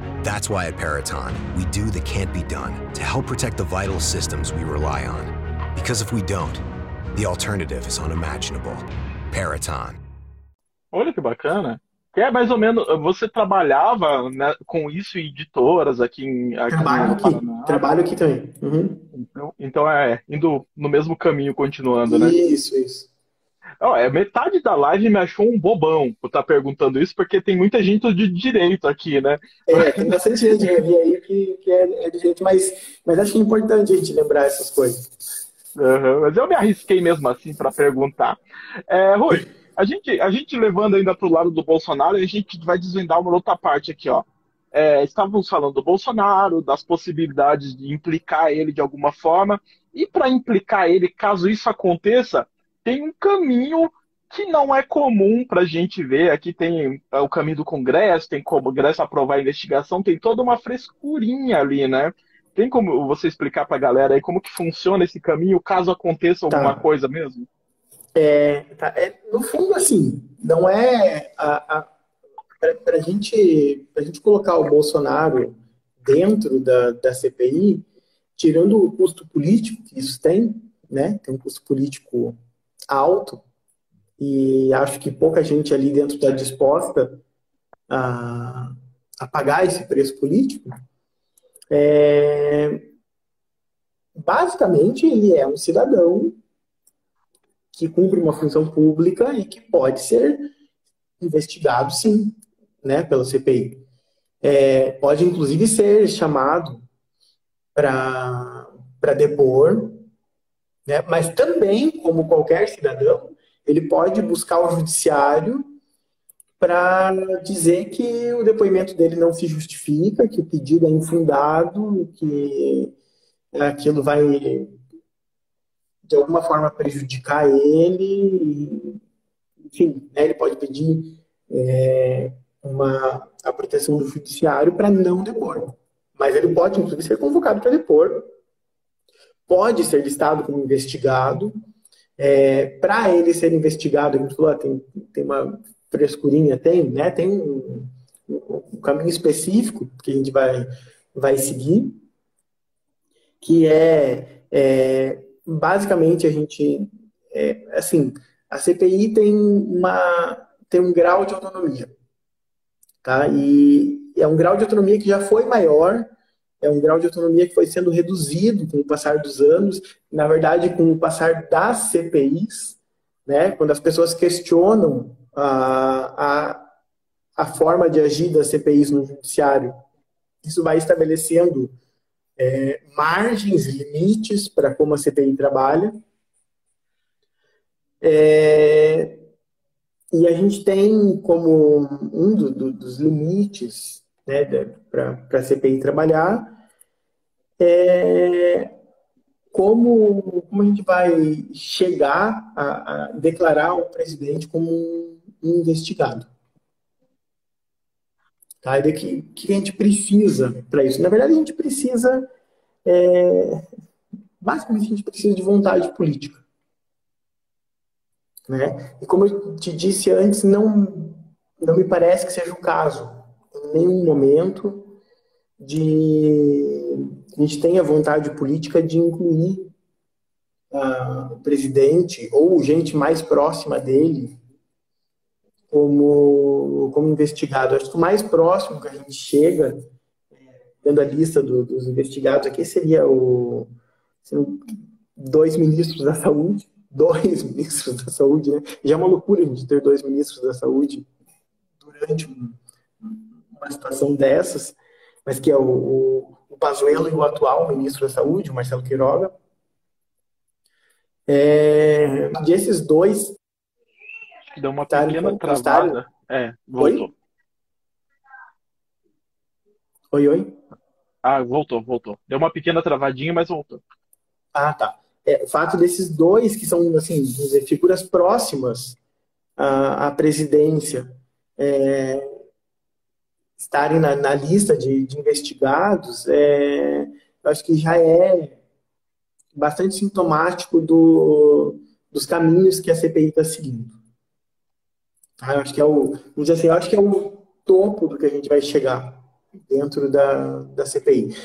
That's why at Peraton, we do the can't be done to help protect the vital systems we rely on. Because if we don't, the alternative is unimaginable. Peraton. Olha que bacana. Que é mais ou menos, você trabalhava né, com isso em editoras aqui em aqui Trabalho aqui, trabalho aqui também. Uhum. Então, então é, indo no mesmo caminho, continuando, né? Isso, isso. Não, é, metade da live me achou um bobão por estar tá perguntando isso, porque tem muita gente de direito aqui, né? É, tem bastante gente aí que, que é, é de direito, mas, mas acho que é importante a gente lembrar essas coisas. Uhum, mas eu me arrisquei mesmo assim para perguntar. É, Rui, a gente, a gente levando ainda para o lado do Bolsonaro, a gente vai desvendar uma outra parte aqui, ó. é, estávamos falando do Bolsonaro, das possibilidades de implicar ele de alguma forma, e para implicar ele, caso isso aconteça, tem um caminho que não é comum para a gente ver. Aqui tem é, o caminho do Congresso, tem como o Congresso aprovar a investigação, tem toda uma frescurinha ali, né? Tem como você explicar para a galera aí como que funciona esse caminho, caso aconteça alguma tá. coisa mesmo? É, tá, é, no fundo, assim, não é a, a para a gente, a gente colocar o Bolsonaro dentro da, da CPI, tirando o custo político que isso tem, né? Tem um custo político alto, e acho que pouca gente ali dentro está disposta a, a pagar esse preço político. É, basicamente, ele é um cidadão que cumpre uma função pública e que pode ser investigado, sim, né, pela CPI. É, pode, inclusive, ser chamado para depor, né, mas também, como qualquer cidadão, ele pode buscar o judiciário para dizer que o depoimento dele não se justifica, que o pedido é infundado, que aquilo vai de alguma forma prejudicar ele, enfim, né, ele pode pedir é, uma, a proteção do judiciário para não depor. Mas ele pode, inclusive, ser convocado para depor, pode ser listado como investigado. É, para ele ser investigado, a gente falou, ah, tem, tem uma frescurinha, tem, né? Tem um, um, caminho específico que a gente vai, vai seguir, que é, é basicamente a gente, é, assim, a CPI tem uma tem um grau de autonomia. Tá? E é um grau de autonomia que já foi maior, é um grau de autonomia que foi sendo reduzido com o passar dos anos, na verdade, com o passar das CPIs, né? quando as pessoas questionam a, a, a forma de agir das CPIs no judiciário, isso vai estabelecendo é, margens, limites para como a CPI trabalha. É, e a gente tem como um do, do, dos limites né, para a CPI trabalhar é como, como a gente vai chegar a, a declarar o presidente como um investigado. Tá? E o que a gente precisa para isso? Na verdade, a gente precisa, é, basicamente, a gente precisa de vontade política. Né? E como eu te disse antes, não, não me parece que seja o caso, em nenhum momento, de a gente tenha vontade política de incluir uh, o presidente ou gente mais próxima dele como, como investigado. Acho que o mais próximo que a gente chega, dando a lista do, dos investigados aqui, seria o dois ministros da saúde, dois ministros da saúde, né? Já é uma loucura a gente ter dois ministros da saúde durante uma situação dessas, mas que é o, o Pazuello e o atual ministro da saúde, o Marcelo Quiroga. É, e esses dois... Deu uma pequena travada. É, voltou. Oi? oi, oi? Ah, voltou, voltou. Deu uma pequena travadinha, mas voltou. Ah, tá é, o fato desses dois, que são assim, dizer, figuras próximas à, à presidência, é, estarem na, na lista de, de investigados, é, eu acho que já é bastante sintomático do, dos caminhos que a CPI está seguindo. Ah, eu acho que é o, vamos dizer assim, eu acho que é o topo do que a gente vai chegar dentro da, da CPI.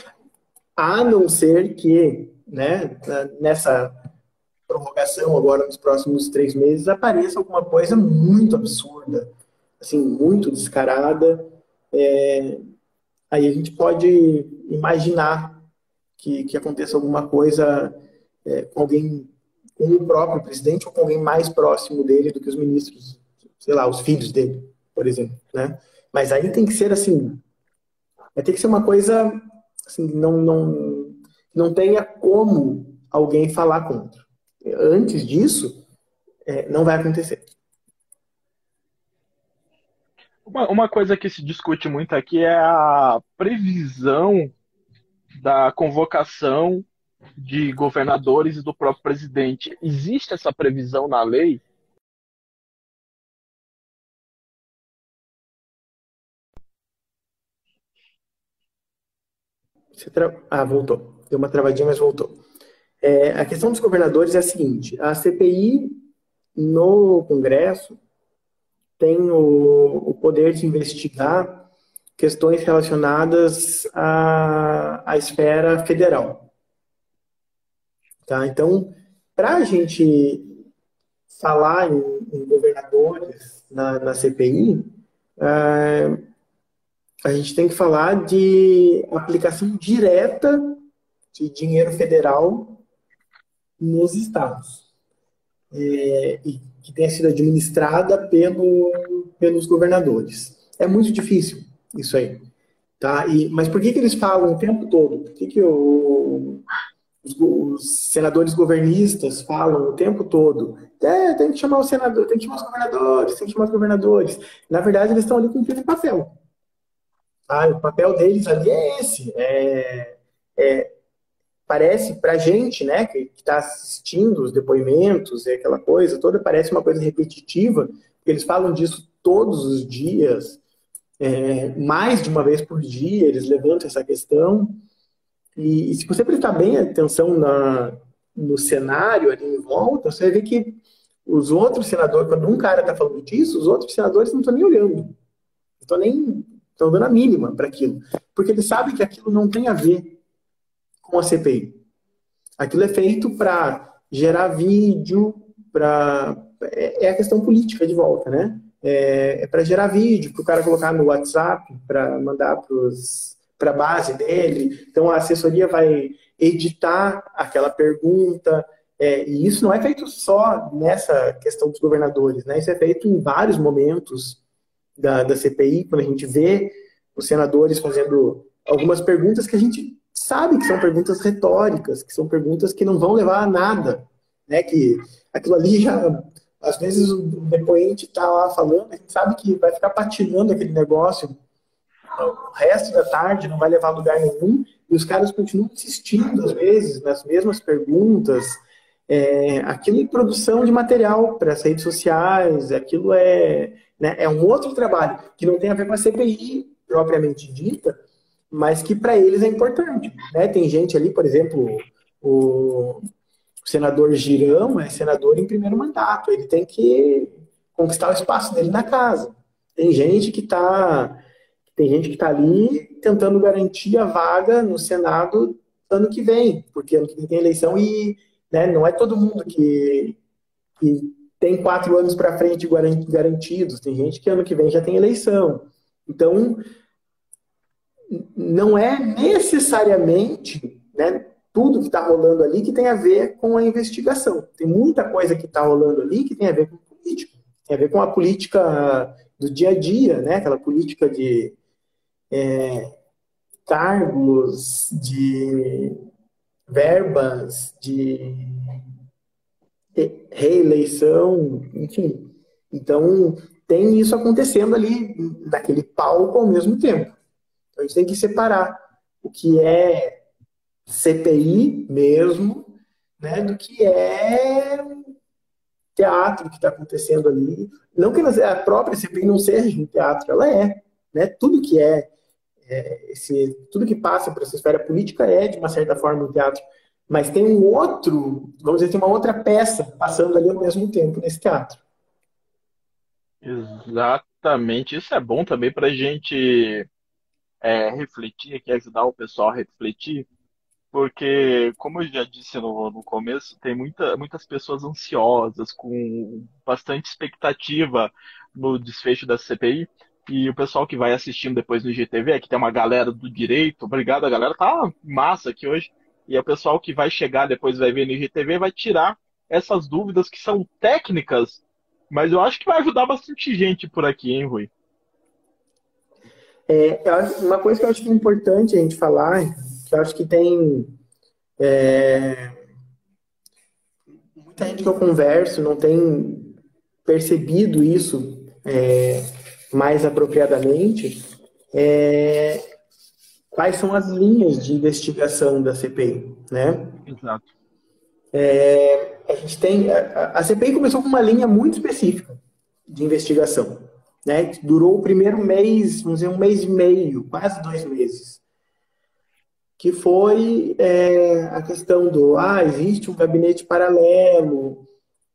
A não ser que né, nessa prorrogação agora nos próximos três meses apareça alguma coisa muito absurda, assim, muito descarada, é, aí a gente pode imaginar que, que aconteça alguma coisa é, com alguém, com o próprio presidente ou com alguém mais próximo dele do que os ministros, sei lá, os filhos dele, por exemplo, né? Mas aí tem que ser assim, vai ter que ser uma coisa assim, não, não não tenha como alguém falar contra. Antes disso, é, não vai acontecer. Uma, uma coisa que se discute muito aqui é a previsão da convocação de governadores e do próprio presidente. Existe essa previsão na lei? Tra... Ah, voltou. Deu uma travadinha, mas voltou. É, a questão dos governadores é a seguinte: a CPI no Congresso tem o, o poder de investigar questões relacionadas à, à esfera federal. Tá? Então, para a gente falar em, em governadores na, na CPI, é, a gente tem que falar de aplicação direta de dinheiro federal nos estados. É, e que tenha sido administrada pelo, pelos governadores. É muito difícil isso aí. Tá? E, mas por que, que eles falam o tempo todo? Por que, que o, os, os, senadores governistas falam o tempo todo? É, tem que chamar o senador, tem que chamar os governadores, tem que chamar os governadores. Na verdade, eles estão ali cumprindo papel. Ah, o papel deles ali é esse. É, é, parece para gente, né, que está assistindo os depoimentos e aquela coisa toda, parece uma coisa repetitiva. Eles falam disso todos os dias, é, mais de uma vez por dia, eles levantam essa questão. E, e se você prestar bem atenção na, no cenário ali em volta, você ver que os outros senadores, quando um cara está falando disso, os outros senadores não estão nem olhando. Não estão nem dando a mínima para aquilo. Porque eles sabem que aquilo não tem a ver com a CPI. Aquilo é feito para gerar vídeo, para. É, é, a questão política de volta, né? É, é para gerar vídeo, para o cara colocar no WhatsApp, para mandar para a base dele. Então a assessoria vai editar aquela pergunta. É, e isso não é feito só nessa questão dos governadores, né? Isso é feito em vários momentos da, da CPI, quando a gente vê os senadores fazendo algumas perguntas que a gente sabe que são perguntas retóricas, que são perguntas que não vão levar a nada, né? Que aquilo ali já às vezes o depoente está lá falando, a gente sabe que vai ficar patinando aquele negócio o resto da tarde, não vai levar a lugar nenhum, e os caras continuam insistindo, às vezes, nas mesmas perguntas. É, aquilo é produção de material para as redes sociais, aquilo é, né, é um outro trabalho que não tem a ver com a CPI propriamente dita, mas que para eles é importante. Né? Tem gente ali, por exemplo, o, senador Girão é senador em primeiro mandato, ele tem que conquistar o espaço dele na casa. Tem gente que está tem gente que está ali tentando garantir a vaga no Senado ano que vem, porque ano que vem tem eleição e né, não é todo mundo que, que tem quatro anos para frente garantidos. Tem gente que ano que vem já tem eleição. Então, não é necessariamente né, tudo que está rolando ali que tem a ver com a investigação. Tem muita coisa que está rolando ali que tem a ver com política. Tem a ver com a política do dia a dia, né? aquela política de é, cargos, de verbas, de reeleição, enfim. Então, tem isso acontecendo ali naquele palco ao mesmo tempo. Então a gente tem que separar o que é CPI mesmo, né, do que é teatro que está acontecendo ali. Não que a própria CPI não seja um teatro, ela é. Né? Tudo que é, é esse, tudo que passa por essa esfera política é, de uma certa forma, um teatro. Mas tem um outro, vamos dizer, tem uma outra peça passando ali ao mesmo tempo nesse teatro. Exatamente. Isso é bom também para a gente é, refletir, que ajudar o pessoal a refletir, porque, como eu já disse no, no começo, tem muita, muitas pessoas ansiosas, com bastante expectativa no desfecho da CPI, e o pessoal que vai assistindo depois no GTV, aqui tem uma galera do direito, obrigado, a galera tá massa aqui hoje, e o pessoal que vai chegar depois vai ver no IGTV vai tirar essas dúvidas que são técnicas, mas eu acho que vai ajudar bastante gente por aqui, hein, Rui? É, uma coisa que eu acho é importante a gente falar, que eu acho que tem é, muita gente que eu converso não tem percebido isso, é, mais apropriadamente, é, quais são as linhas de investigação da CPI, né? Exato. É, a gente tem a, a, CPI começou com uma linha muito específica de investigação, né? Durou o primeiro mês, vamos dizer um mês e meio, quase dois meses, que foi é, a questão do ah existe um gabinete paralelo,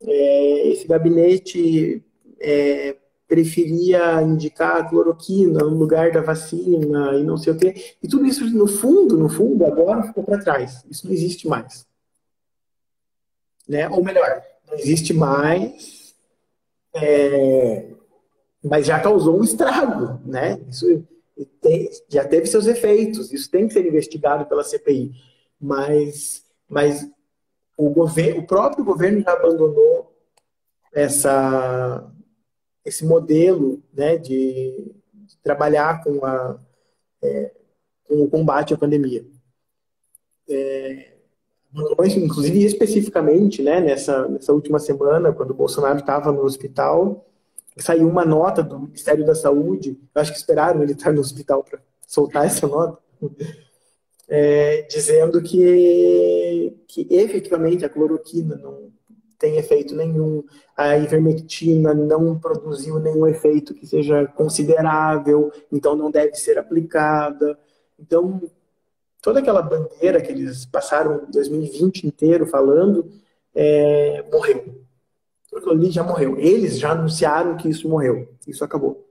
é, esse gabinete é, preferia indicar a cloroquina no lugar da vacina e não sei o quê. E tudo isso, no fundo, no fundo, agora ficou para trás. Isso não existe mais. Né? Ou melhor, não existe mais, é, mas já causou um estrago. Né? Isso tem, já teve seus efeitos. Isso tem que ser investigado pela CPI. Mas, mas o, governo, o próprio governo já abandonou essa esse modelo né, de, de trabalhar com, a, é, com o combate à pandemia. É, inclusive, especificamente, né, nessa, nessa última semana, quando o Bolsonaro estava no hospital, saiu uma nota do Ministério da Saúde, eu acho que esperaram ele estar no hospital para soltar essa nota, é, dizendo que, que efetivamente a cloroquina não, tem efeito nenhum, a ivermectina não produziu nenhum efeito que seja considerável, então não deve ser aplicada. Então, toda aquela bandeira que eles passaram 2020 inteiro falando, é, morreu. Tudo ali já morreu. Eles já anunciaram que isso morreu. Isso acabou.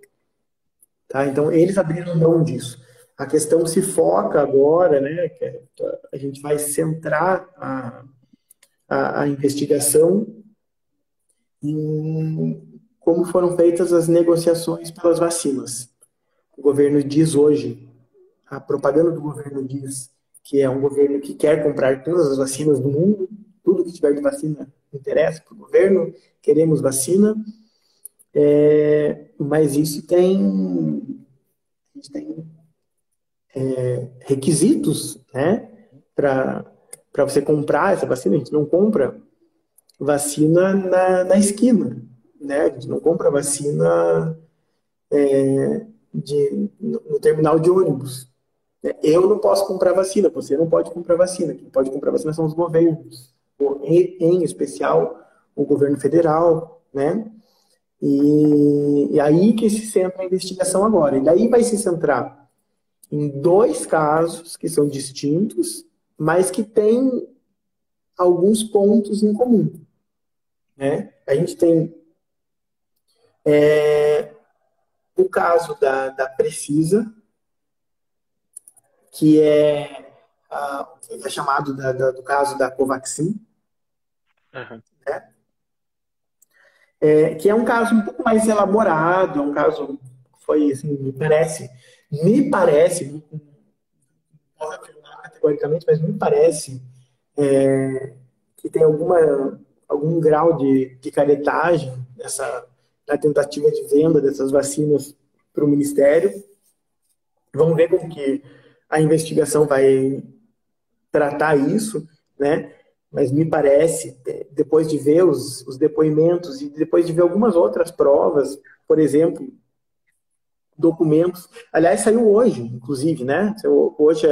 Tá? Então, eles abriram mão disso. A questão se foca agora, né? Que é, a gente vai centrar a, a, a investigação em como foram feitas as negociações pelas vacinas. O governo diz hoje, a propaganda do governo diz que é um governo que quer comprar todas as vacinas do mundo, tudo que tiver de vacina interessa para o governo, queremos vacina, é, mas isso tem, tem é, requisitos né, para para você comprar essa vacina, a gente não compra vacina na, na esquina, né? A gente não compra vacina é, de, no, no, terminal de ônibus. Eu não posso comprar vacina, você não pode comprar vacina. Quem pode comprar vacina são os governos, em, especial o governo federal, né? E, e aí que se centra a investigação agora. E daí vai se centrar em dois casos que são distintos, mas que tem alguns pontos em comum. Né? A gente tem é, o caso da, da Precisa, que é, a, é chamado da, da, do caso da Covaxin, uhum. né? é, que é um caso um pouco mais elaborado, é um caso que foi, assim, me parece, me parece, categoricamente, mas me parece é, que tem alguma, algum grau de, de caretagem nessa, na tentativa de venda dessas vacinas para o Ministério. Vamos ver como que a investigação vai tratar isso, né? Mas me parece, depois de ver os, os depoimentos e depois de ver algumas outras provas, por exemplo, documentos. Aliás, saiu hoje, inclusive, né? Hoje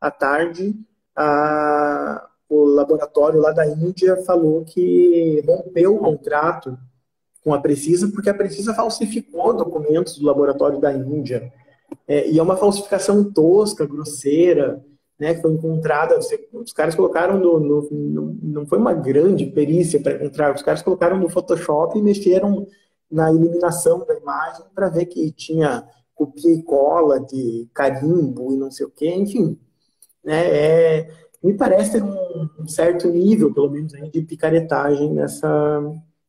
à tarde, a, o laboratório lá da Índia falou que rompeu o contrato com a Precisa, porque a Precisa falsificou documentos do laboratório da Índia. É, e é uma falsificação tosca, grosseira, né, que foi encontrada. Os caras colocaram no, no, no Não foi uma grande perícia para encontrar, os caras colocaram no Photoshop e mexeram na eliminação da imagem para ver que tinha copia e cola de carimbo e não sei o quê, enfim né, é, me parece ter um, certo nível, pelo menos, de picaretagem nessa,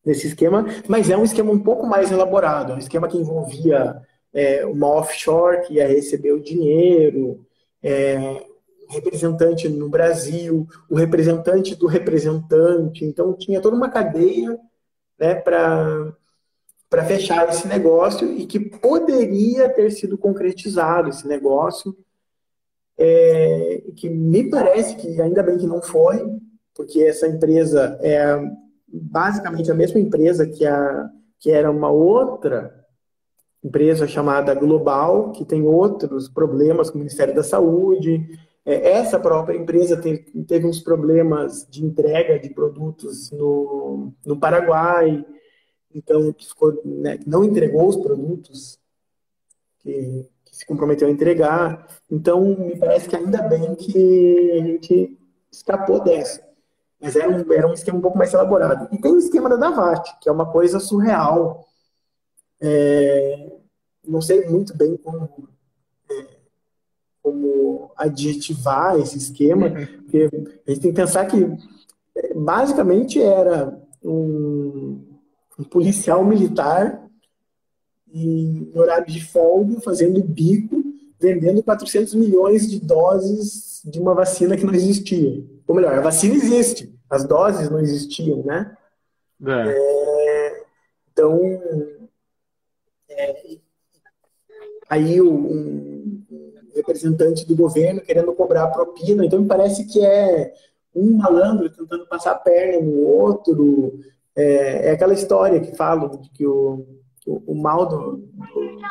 nesse esquema, mas é um esquema um pouco mais elaborado, é um esquema que envolvia é, uma offshore que ia receber o dinheiro, é, representante no Brasil, o representante do representante, então tinha toda uma cadeia né, para fechar esse negócio e que poderia ter sido concretizado esse negócio é, que me parece que ainda bem que não foi, porque essa empresa é basicamente a mesma empresa que, a, que era uma outra empresa chamada Global, que tem outros problemas com o Ministério da Saúde. É, essa própria empresa teve, teve uns problemas de entrega de produtos no, no Paraguai, então ficou, né, não entregou os produtos que, que se comprometeu a entregar. Então, me parece que ainda bem que a gente escapou dessa. Mas era um, era um esquema um pouco mais elaborado. E tem o esquema da Davat, que é uma coisa surreal. É, não sei muito bem como, como adjetivar esse esquema, uhum. porque a gente tem que pensar que é, basicamente era um, um policial militar em horário de folga, fazendo bico, vendendo 400 milhões de doses de uma vacina que não existia. Ou melhor, a vacina existe, as doses não existiam, né? É. É, então, é, aí um, um, representante do governo querendo cobrar propina, então me parece que é um malandro tentando passar a perna no outro, é, é aquela história que falam de que o, o, o mal do, do,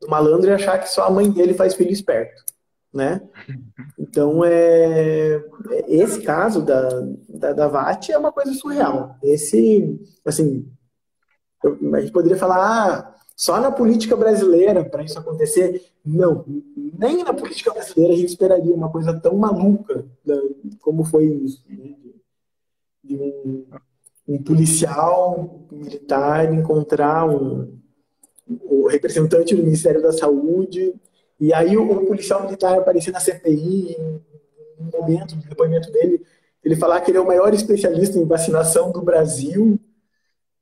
do, malandro é achar que só a mãe dele faz filho esperto, né? Então, é, esse caso da, da, da VAT é uma coisa surreal. Esse, assim, eu, a gente poderia falar, ah, só na política brasileira para isso acontecer. Não, nem na política brasileira a gente esperaria uma coisa tão maluca como foi isso. Né? De um, um, policial militar encontrar um, o representante do Ministério da Saúde, e aí o, o policial militar aparecer na CPI, em um momento do depoimento dele, ele falar que ele é o maior especialista em vacinação do Brasil,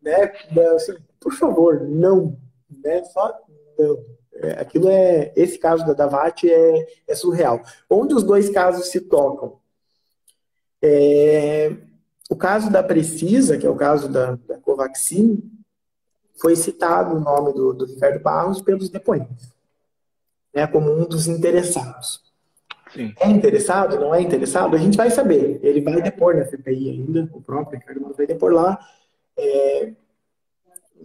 né? Assim, por favor, não né? Só não. É, aquilo é esse caso da Davat é, é surreal. Onde os dois casos se tocam? É, o caso da Precisa, que é o caso da, da Covaxin, foi citado o nome do, do Ricardo Barros pelos depoentes, né, como um dos interessados. Sim. É interessado? Não é interessado? A gente vai saber. Ele vai depor na CPI ainda, o próprio Ricardo Barros vai depor lá. É,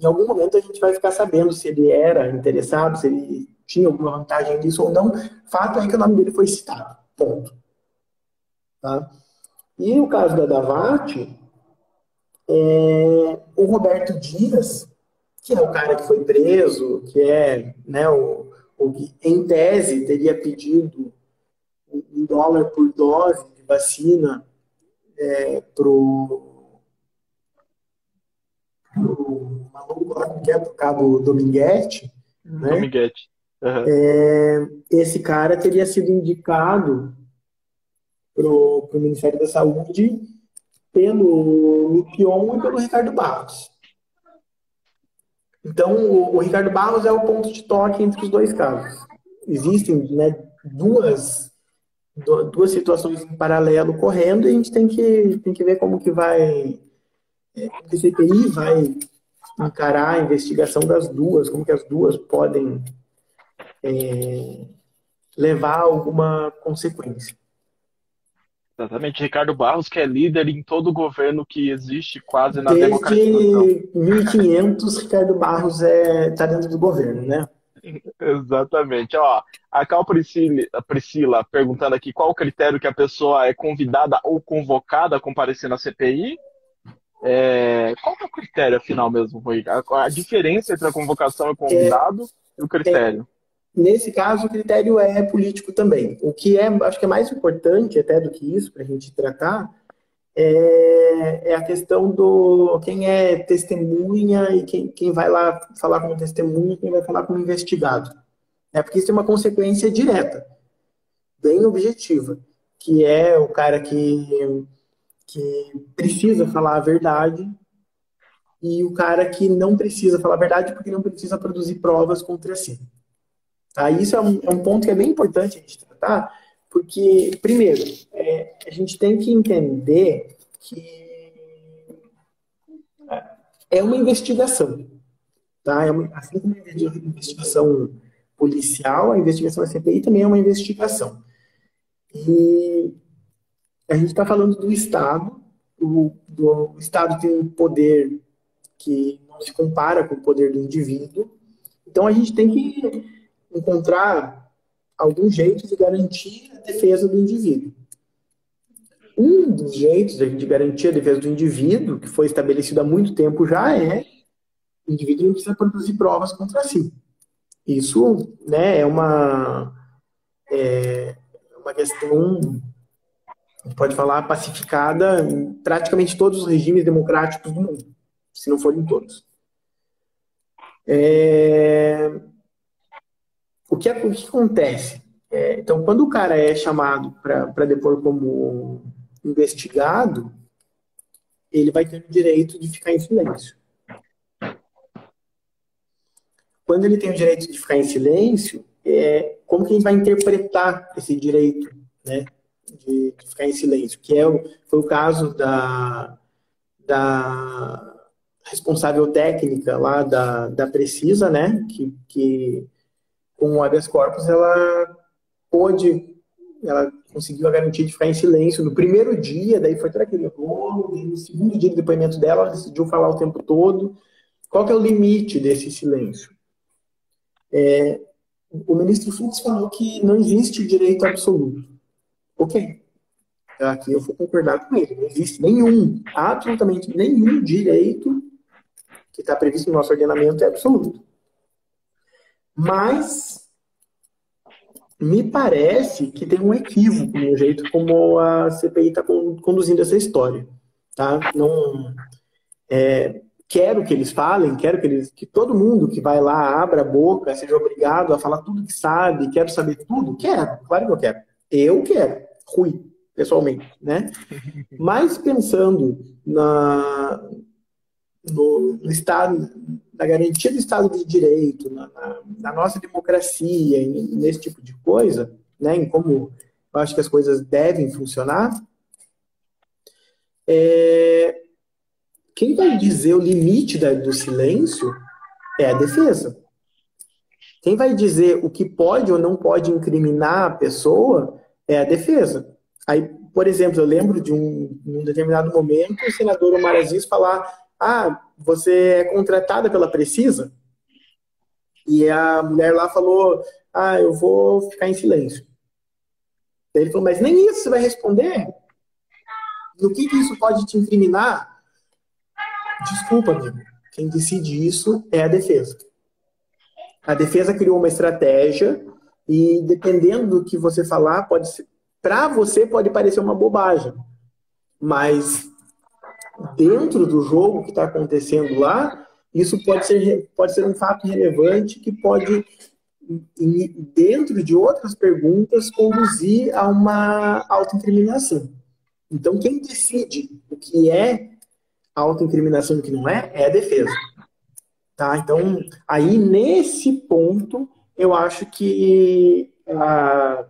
em algum momento a gente vai ficar sabendo se ele era interessado, se ele tinha alguma vantagem nisso ou não. Fato é que o nome dele foi citado. Ponto. Tá? E no caso da Davati, é, o Roberto Dias, que é o cara que foi preso, que é né, o, o que em tese teria pedido um dólar por dose de vacina é, pro o maluco lá que é do Cabo Dominguete, né? Dominguete. Uhum. É, esse cara teria sido indicado para o Ministério da Saúde pelo Lupion e pelo Ricardo Barros. Então, o, o, Ricardo Barros é o ponto de toque entre os dois casos. Existem né, duas, duas situações em paralelo correndo e a gente tem que, tem que ver como que vai o CPI vai encarar a investigação das duas, como que as duas podem é, levar a alguma consequência. Exatamente. Ricardo Barros, que é líder em todo o governo que existe quase na Desde democratização. 1500, Ricardo Barros está é, tá dentro do governo, né? Exatamente. Ó, a Cal Priscila, Priscila perguntando aqui qual o critério que a pessoa é convidada ou convocada a comparecer na CPI. É, qual é o critério afinal mesmo, Rui? A, a, diferença entre a convocação e o convidado é, e o critério? É, nesse caso, o critério é político também. O que é, acho que é mais importante até do que isso para a gente tratar é, é, a questão do quem é testemunha e quem, quem vai lá falar como testemunha e quem vai falar como investigado. É porque isso tem uma consequência direta, bem objetiva, que é o cara que que precisa falar a verdade e o cara que não precisa falar a verdade porque não precisa produzir provas contra si. Tá? Isso é um, é um ponto que é bem importante a gente tratar, porque, primeiro, é, a gente tem que entender que é uma investigação. Tá? É uma, assim como a investigação policial, a investigação da CPI também é uma investigação. E a gente está falando do Estado, o, do, o Estado tem um poder que não se compara com o poder do indivíduo, Então a gente tem que encontrar algum jeito de garantir a defesa do indivíduo. Um dos jeitos de garantir a defesa do indivíduo, que foi estabelecido há muito tempo já, é o indivíduo não precisa produzir provas contra si. Isso né, é uma, é uma questão, pode falar, pacificada em praticamente todos os regimes democráticos do mundo, se não forem todos. É... O, que, o que acontece? É, então, quando o cara é chamado para depor como investigado, ele vai ter o direito de ficar em silêncio. Quando ele tem o direito de ficar em silêncio, é, como que a gente vai interpretar esse direito né, de, de ficar em silêncio? Que é o, foi o caso da, da responsável técnica lá da, da Precisa, né, que, que com o habeas corpus ela pôde, ela conseguiu a garantia de ficar em silêncio no primeiro dia, daí foi todo aquele rolo, no segundo dia do depoimento dela, ela decidiu falar o tempo todo. Qual que é o limite desse silêncio? É, o ministro Fux falou que não existe direito absoluto. Ok. Aqui eu vou concordar com ele. Não existe nenhum, absolutamente nenhum direito que está previsto no nosso ordenamento é absoluto. Mas me parece que tem um equívoco no jeito como a CPI está conduzindo essa história. Tá? Não, é, quero que eles falem, quero que, eles, que todo mundo que vai lá abra a boca, seja obrigado a falar tudo que sabe, quero saber tudo. Quero, claro que eu quero. Eu quero, Rui, pessoalmente, né? Mas pensando na, no, no Estado, na garantia do Estado de Direito, na, na, na nossa democracia, e nesse tipo de coisa, né, em como eu acho que as coisas devem funcionar, é, quem vai dizer o limite da, do silêncio é a defesa. Quem vai dizer o que pode ou não pode incriminar a pessoa é a defesa. Aí, por exemplo, eu lembro de um, um determinado momento o senador Omar Aziz falar ah, você é contratada pela Precisa? E a mulher lá falou, ah, eu vou ficar em silêncio. Ele falou, mas nem isso você vai responder? No que, que isso pode te incriminar? Desculpa, amigo. Quem decide isso é a defesa. A defesa criou uma estratégia e dependendo do que você falar, pode para você pode parecer uma bobagem, mas dentro do jogo que está acontecendo lá, isso pode ser, pode ser um fato relevante que pode, dentro de outras perguntas, conduzir a uma autoincriminação. Então, quem decide o que é autoincriminação e o que não é, é a defesa. Tá? Então, aí, nesse ponto, eu acho que a,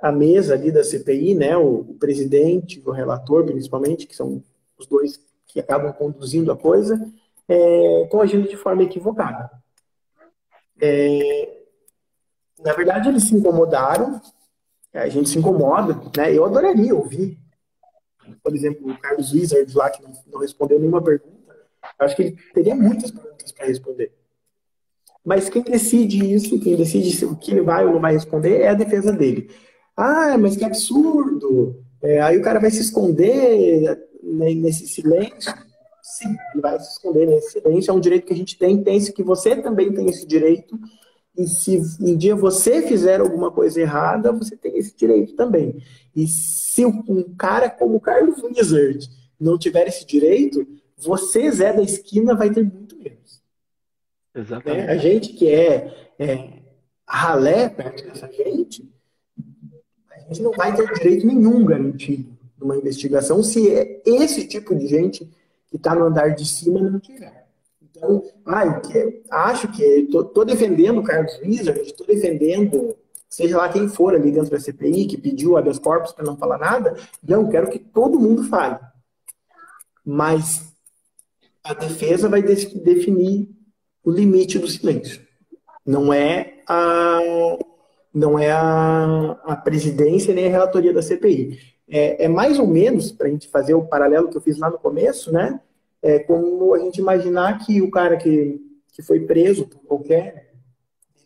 a mesa ali da CPI, né, o, o presidente, o relator, principalmente, que são os dois que acabam conduzindo a coisa, é, estão agindo de forma equivocada. É, na verdade, eles se incomodaram, a gente se incomoda, né? Eu adoraria ouvir, por exemplo, o Carlos Wizard lá, que não, não respondeu nenhuma pergunta, eu acho que ele teria muitas perguntas para responder. Mas quem decide isso, quem decide o que ele vai ou não vai responder, é a defesa dele. Ah, mas que absurdo! É, aí o cara vai se esconder, nesse silêncio, sim, ele vai se esconder nesse silêncio. É um direito que a gente tem, pense que você também tem esse direito. E se um dia você fizer alguma coisa errada, você tem esse direito também. E se um cara como o Carlos Wizard não tiver esse direito, você, Zé da esquina, vai ter muito menos. Exatamente. Né? A gente que é, é ralé perto dessa gente, a gente não vai ter direito nenhum garantido numa investigação se é esse tipo de gente que está no andar de cima não tiver. Então, ah, que, acho que estou defendendo o Carlos Wizard, estou defendendo seja lá quem for ali dentro da CPI, que pediu habeas corpus para não falar nada, não, quero que todo mundo fale. Mas a defesa vai definir o limite do silêncio. Não é a, não é a, a presidência nem a relatoria da CPI é, é mais ou menos, para a gente fazer o paralelo que eu fiz lá no começo, né? É como a gente imaginar que o cara que, que foi preso por qualquer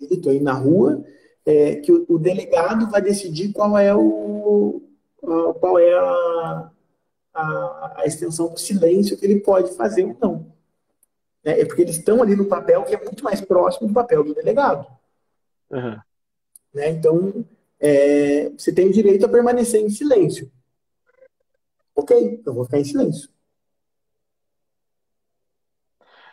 delito aí na rua, é, que o, o, delegado vai decidir qual é o qual é a, a, a, extensão do silêncio que ele pode fazer ou não. É, é porque eles estão ali no papel que é muito mais próximo do papel do delegado. Uhum. Né? Então, é, você tem o direito a permanecer em silêncio. Ok, eu vou ficar em silêncio.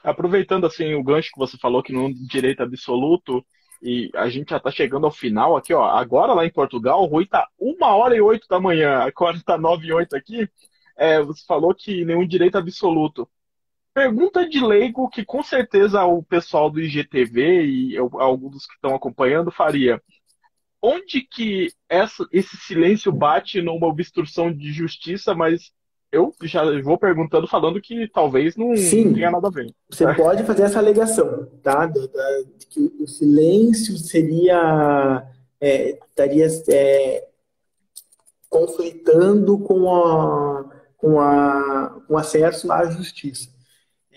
Aproveitando assim o gancho que você falou que não é direito absoluto, e a gente já está chegando ao final aqui, ó. Agora lá em Portugal, o Rui tá uma hora e oito da manhã, agora está nove e oito aqui. É, você falou que nenhum direito absoluto. Pergunta de leigo que com certeza o pessoal do IGTV e alguns que estão acompanhando faria. Onde que essa, esse silêncio bate numa obstrução de justiça, mas eu já vou perguntando falando que talvez não, Sim, tenha nada a ver. Você tá? pode fazer essa alegação, tá? De que o silêncio seria é, estaria é, conflitando com, a, com, a, com acesso à justiça.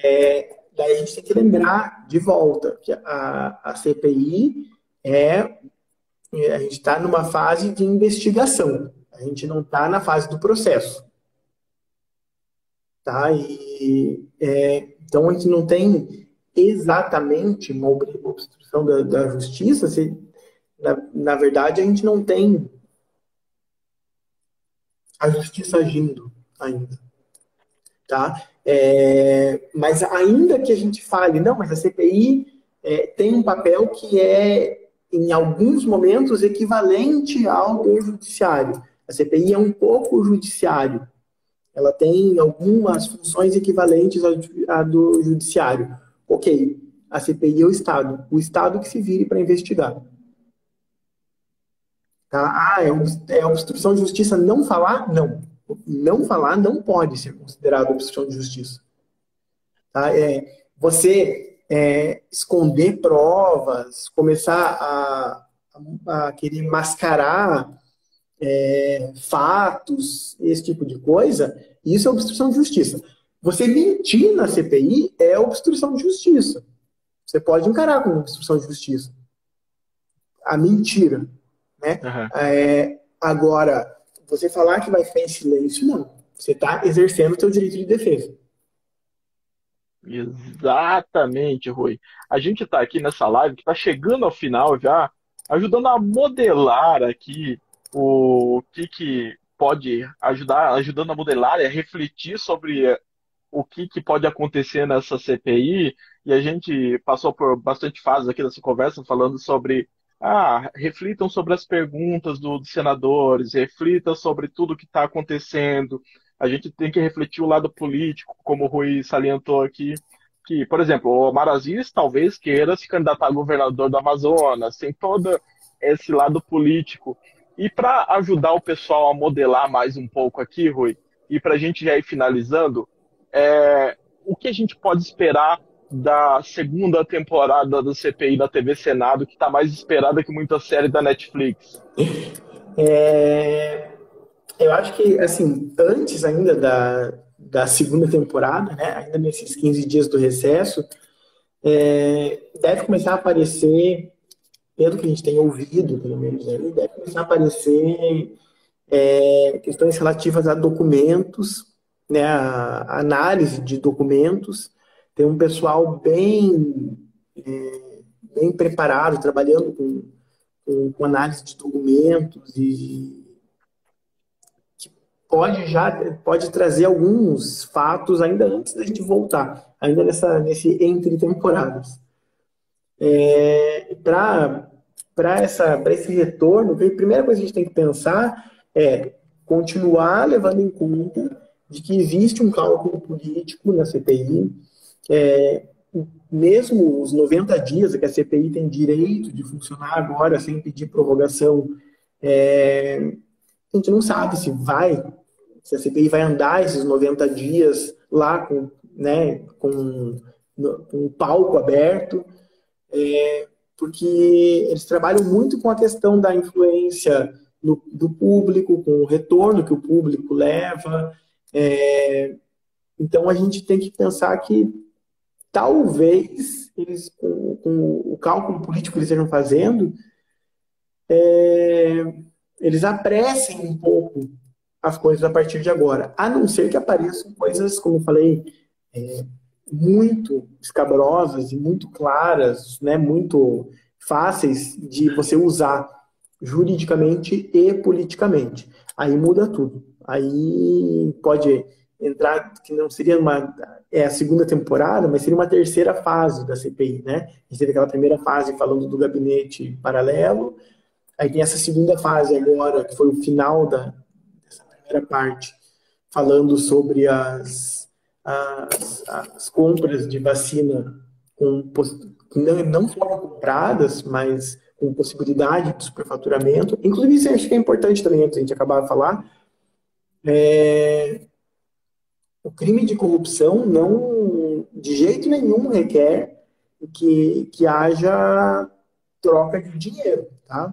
É, daí a gente tem que lembrar de volta que a, a CPI é a gente está numa fase de investigação. A gente não está na fase do processo. Tá? E, é, então, a gente não tem exatamente uma obstrução da, da justiça. Se, na, na verdade, a gente não tem a justiça agindo ainda. Tá? É, mas ainda que a gente fale, não, mas a CPI é, tem um papel que é, em alguns momentos, equivalente ao do judiciário. A CPI é um pouco judiciário, ela tem algumas funções equivalentes à do judiciário. Ok, a CPI é o Estado, o Estado que se vire para investigar. Tá? Ah, é, é obstrução de justiça não falar? Não. Não falar não pode ser considerado obstrução de justiça. Tá? É, você é, esconder provas, começar a, a, a querer mascarar é, fatos, esse tipo de coisa, isso é obstrução de justiça. Você mentir na CPI é obstrução de justiça. Você pode encarar como obstrução de justiça. A mentira. Né? Uhum. É, agora, você falar que vai ficar em silêncio, não. Você está exercendo o seu direito de defesa. Exatamente, Rui. A gente está aqui nessa live que está chegando ao final já, ajudando a modelar aqui o que, que pode ajudar, ajudando a modelar e a refletir sobre o que, que pode acontecer nessa CPI. E a gente passou por bastante fases aqui nessa conversa falando sobre ah, reflitam sobre as perguntas do, dos senadores, reflitam sobre tudo que está acontecendo. A gente tem que refletir o lado político, como o Rui salientou aqui, que, por exemplo, o Omar Aziz talvez queira se candidatar a governador do Amazonas, tem todo esse lado político. E para ajudar o pessoal a modelar mais um pouco aqui, Rui, e para a gente já ir finalizando, é, o que a gente pode esperar da segunda temporada do CPI da TV Senado, que está mais esperada que muita série da Netflix? É, eu acho que, assim, antes ainda da, da segunda temporada, né, ainda nesses 15 dias do recesso, é, deve começar a aparecer pelo que a gente tem ouvido, pelo menos, aí, deve começar a aparecer é, questões relativas a documentos, né, a análise de documentos. Tem um pessoal bem, é, bem preparado, trabalhando com, com, com, análise de documentos e que pode já pode trazer alguns fatos ainda antes da gente voltar, ainda nessa, nesse entre temporadas. É, Para esse retorno, a primeira coisa que a gente tem que pensar é continuar levando em conta de que existe um cálculo político na CPI, é, mesmo os 90 dias que a CPI tem direito de funcionar agora sem pedir prorrogação, é, a gente não sabe se vai, se a CPI vai andar esses 90 dias lá com, né, com, com o palco aberto, é, porque eles trabalham muito com a questão da influência no, do público, com o retorno que o público leva. É, então a gente tem que pensar que talvez eles, com, com o cálculo político que eles estejam fazendo, é, eles apressem um pouco as coisas a partir de agora, a não ser que apareçam coisas, como eu falei, é, muito escabrosas e muito claras, né, muito fáceis de você usar juridicamente e politicamente. Aí muda tudo. Aí pode entrar, que não seria uma é a segunda temporada, mas seria uma terceira fase da CPI, né? A gente teve aquela primeira fase falando do gabinete paralelo, aí tem essa segunda fase agora, que foi o final da, dessa primeira parte, falando sobre as, as, as compras de vacina com, não, não foram compradas, mas com possibilidade de superfaturamento. Inclusive, isso acho que é importante também, a gente acabar de falar, é, o crime de corrupção não, de jeito nenhum, requer que, que haja troca de dinheiro, tá?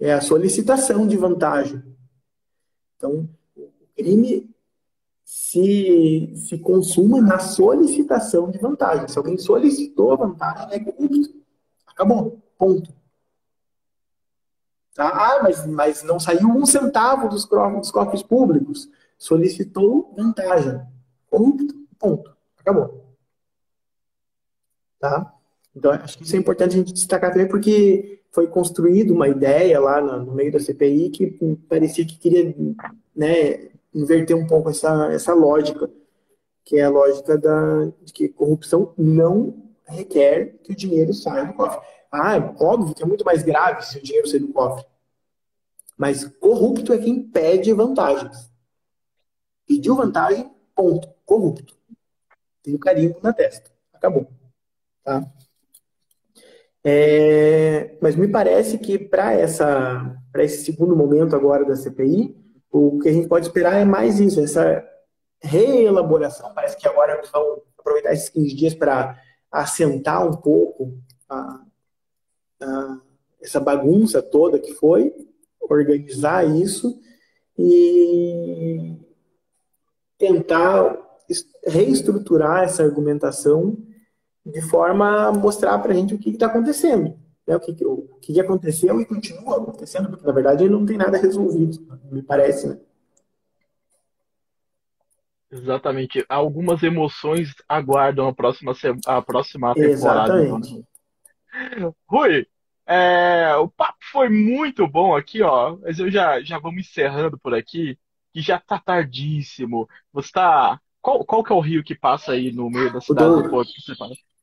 É a solicitação de vantagem. Então, o crime se, se consuma na solicitação de vantagem. Se alguém solicitou vantagem, é corrupto. Acabou. Ponto. Tá? Ah, mas, mas não saiu um centavo dos, dos cofres públicos. Solicitou vantagem. Ponto. Ponto. Acabou. Tá? Então, acho que isso é importante a gente destacar também, porque foi construída uma ideia lá no, no, meio da CPI que parecia que queria né, inverter um pouco essa, essa lógica, que é a lógica da, de que corrupção não requer que o dinheiro saia do cofre. Ah, óbvio que é muito mais grave se o dinheiro sair do cofre. Mas corrupto é quem pede vantagens. Pediu vantagem, ponto. Corrupto. Tem o carimbo na testa. Acabou. Tá? É, mas me parece que para esse segundo momento agora da CPI, o que a gente pode esperar é mais isso, essa reelaboração. Parece que agora vão aproveitar esses 15 dias para assentar um pouco a, a, essa bagunça toda que foi, organizar isso e tentar reestruturar essa argumentação de forma a mostrar para a gente o que está acontecendo. Né? O, que, o que aconteceu e continua acontecendo, porque na verdade não tem nada resolvido, me parece. Né? Exatamente. Algumas emoções aguardam a próxima, a próxima temporada. Né? Exatamente. Rui, é, o papo foi muito bom aqui, ó. Mas eu já, já vamos encerrando por aqui, que já tá tardíssimo. Você tá. Qual, qual que é o rio que passa aí no meio da cidade? O Douro.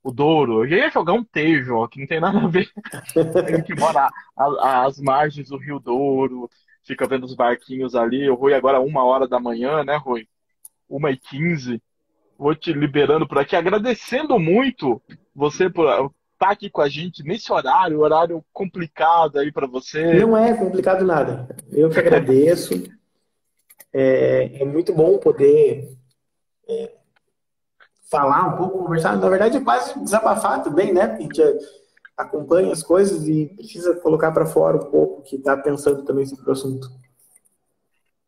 O Douro. Eu ia jogar um tejo, ó, que não tem nada a ver. Tem que mora às margens do Rio Douro, fica vendo os barquinhos ali. O Rui agora uma hora da manhã, né, Rui? Uma e quinze. Vou te liberando por aqui, agradecendo muito você por, tá aqui com a gente nesse horário, horário complicado aí para você. Não é complicado nada. Eu que agradeço. é, é, muito bom poder é, falar um pouco, conversar. Na verdade, é quase desabafar também, né? A gente acompanha as coisas e precisa colocar para fora um pouco que está pensando também sobre o assunto.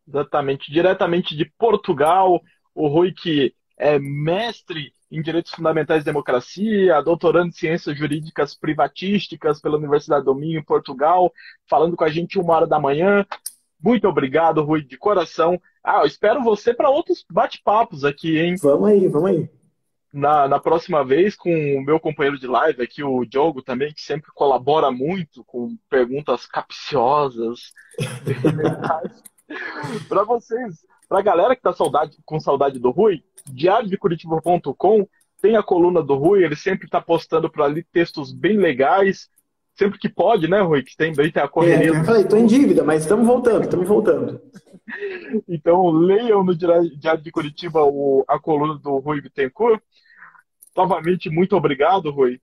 Exatamente. Diretamente de Portugal, o Rui que é mestre em Direitos Fundamentais e Democracia, doutorando em Ciências Jurídicas Privatísticas pela Universidade do Minho, em Portugal, falando com a gente uma hora da manhã. Muito obrigado, Rui, de coração. Ah, eu espero você para outros bate-papos aqui, hein? Vamos aí, vamos aí. Na, na próxima vez, com o meu companheiro de live aqui, o Diogo, também, que sempre colabora muito com perguntas capciosas. para vocês, para a galera que está saudade, com saudade do Rui, diariodecuritiba.com tem a coluna do Rui, ele sempre está postando por ali textos bem legais, sempre que pode, né, Rui? Que tem, tem a correria. É, eu falei, estou em dívida, mas estamos voltando, estamos voltando. então, leiam no Diário de Curitiba o, a coluna do Rui Bittencourt. Novamente, muito obrigado, Rui.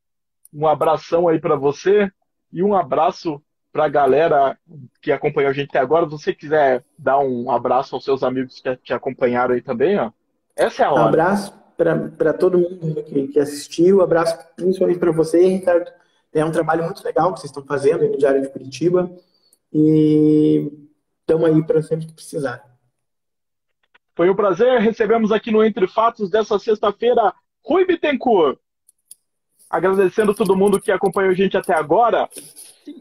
Um abração aí para você e um abraço para a galera que acompanhou a gente até agora. Se você quiser dar um abraço aos seus amigos que te acompanharam aí também, ó. Essa é a hora. Um abraço para todo mundo que, que assistiu, um abraço principalmente para você, Ricardo. É um trabalho muito legal que vocês estão fazendo no Diário de Curitiba. E estamos aí para sempre que precisar. Foi um prazer. Recebemos aqui no Entre Fatos dessa sexta-feira Rui Bittencourt. agradecendo todo mundo que acompanhou a gente até agora.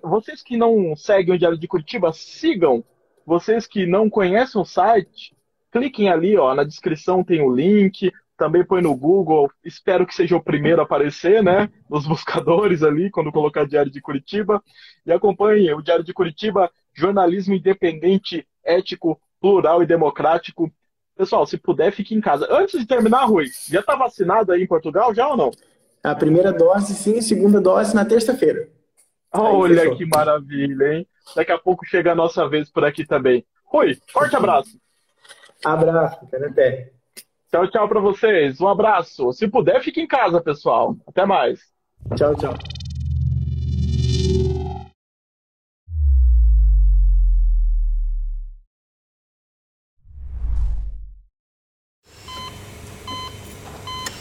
Vocês que não seguem o Diário de Curitiba, sigam. Vocês que não conhecem o site, cliquem ali, ó, na descrição tem o link. Também põe no Google. Espero que seja o primeiro a aparecer, né? Nos buscadores ali, quando colocar Diário de Curitiba. E acompanhe o Diário de Curitiba, jornalismo independente, ético, plural e democrático. Pessoal, se puder, fique em casa. Antes de terminar, Rui, já está vacinado aí em Portugal, já ou não? A primeira dose, sim, segunda dose na terça-feira. Olha que maravilha, hein? Daqui a pouco chega a nossa vez por aqui também. Rui, forte abraço. Abraço, até. Tchau, tchau para vocês. Um abraço. Se puder, fique em casa, pessoal. Até mais. Tchau, tchau.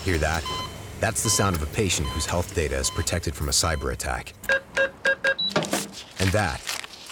Hear that? That's the sound of a patient whose health data is protected from a cyber attack. And that,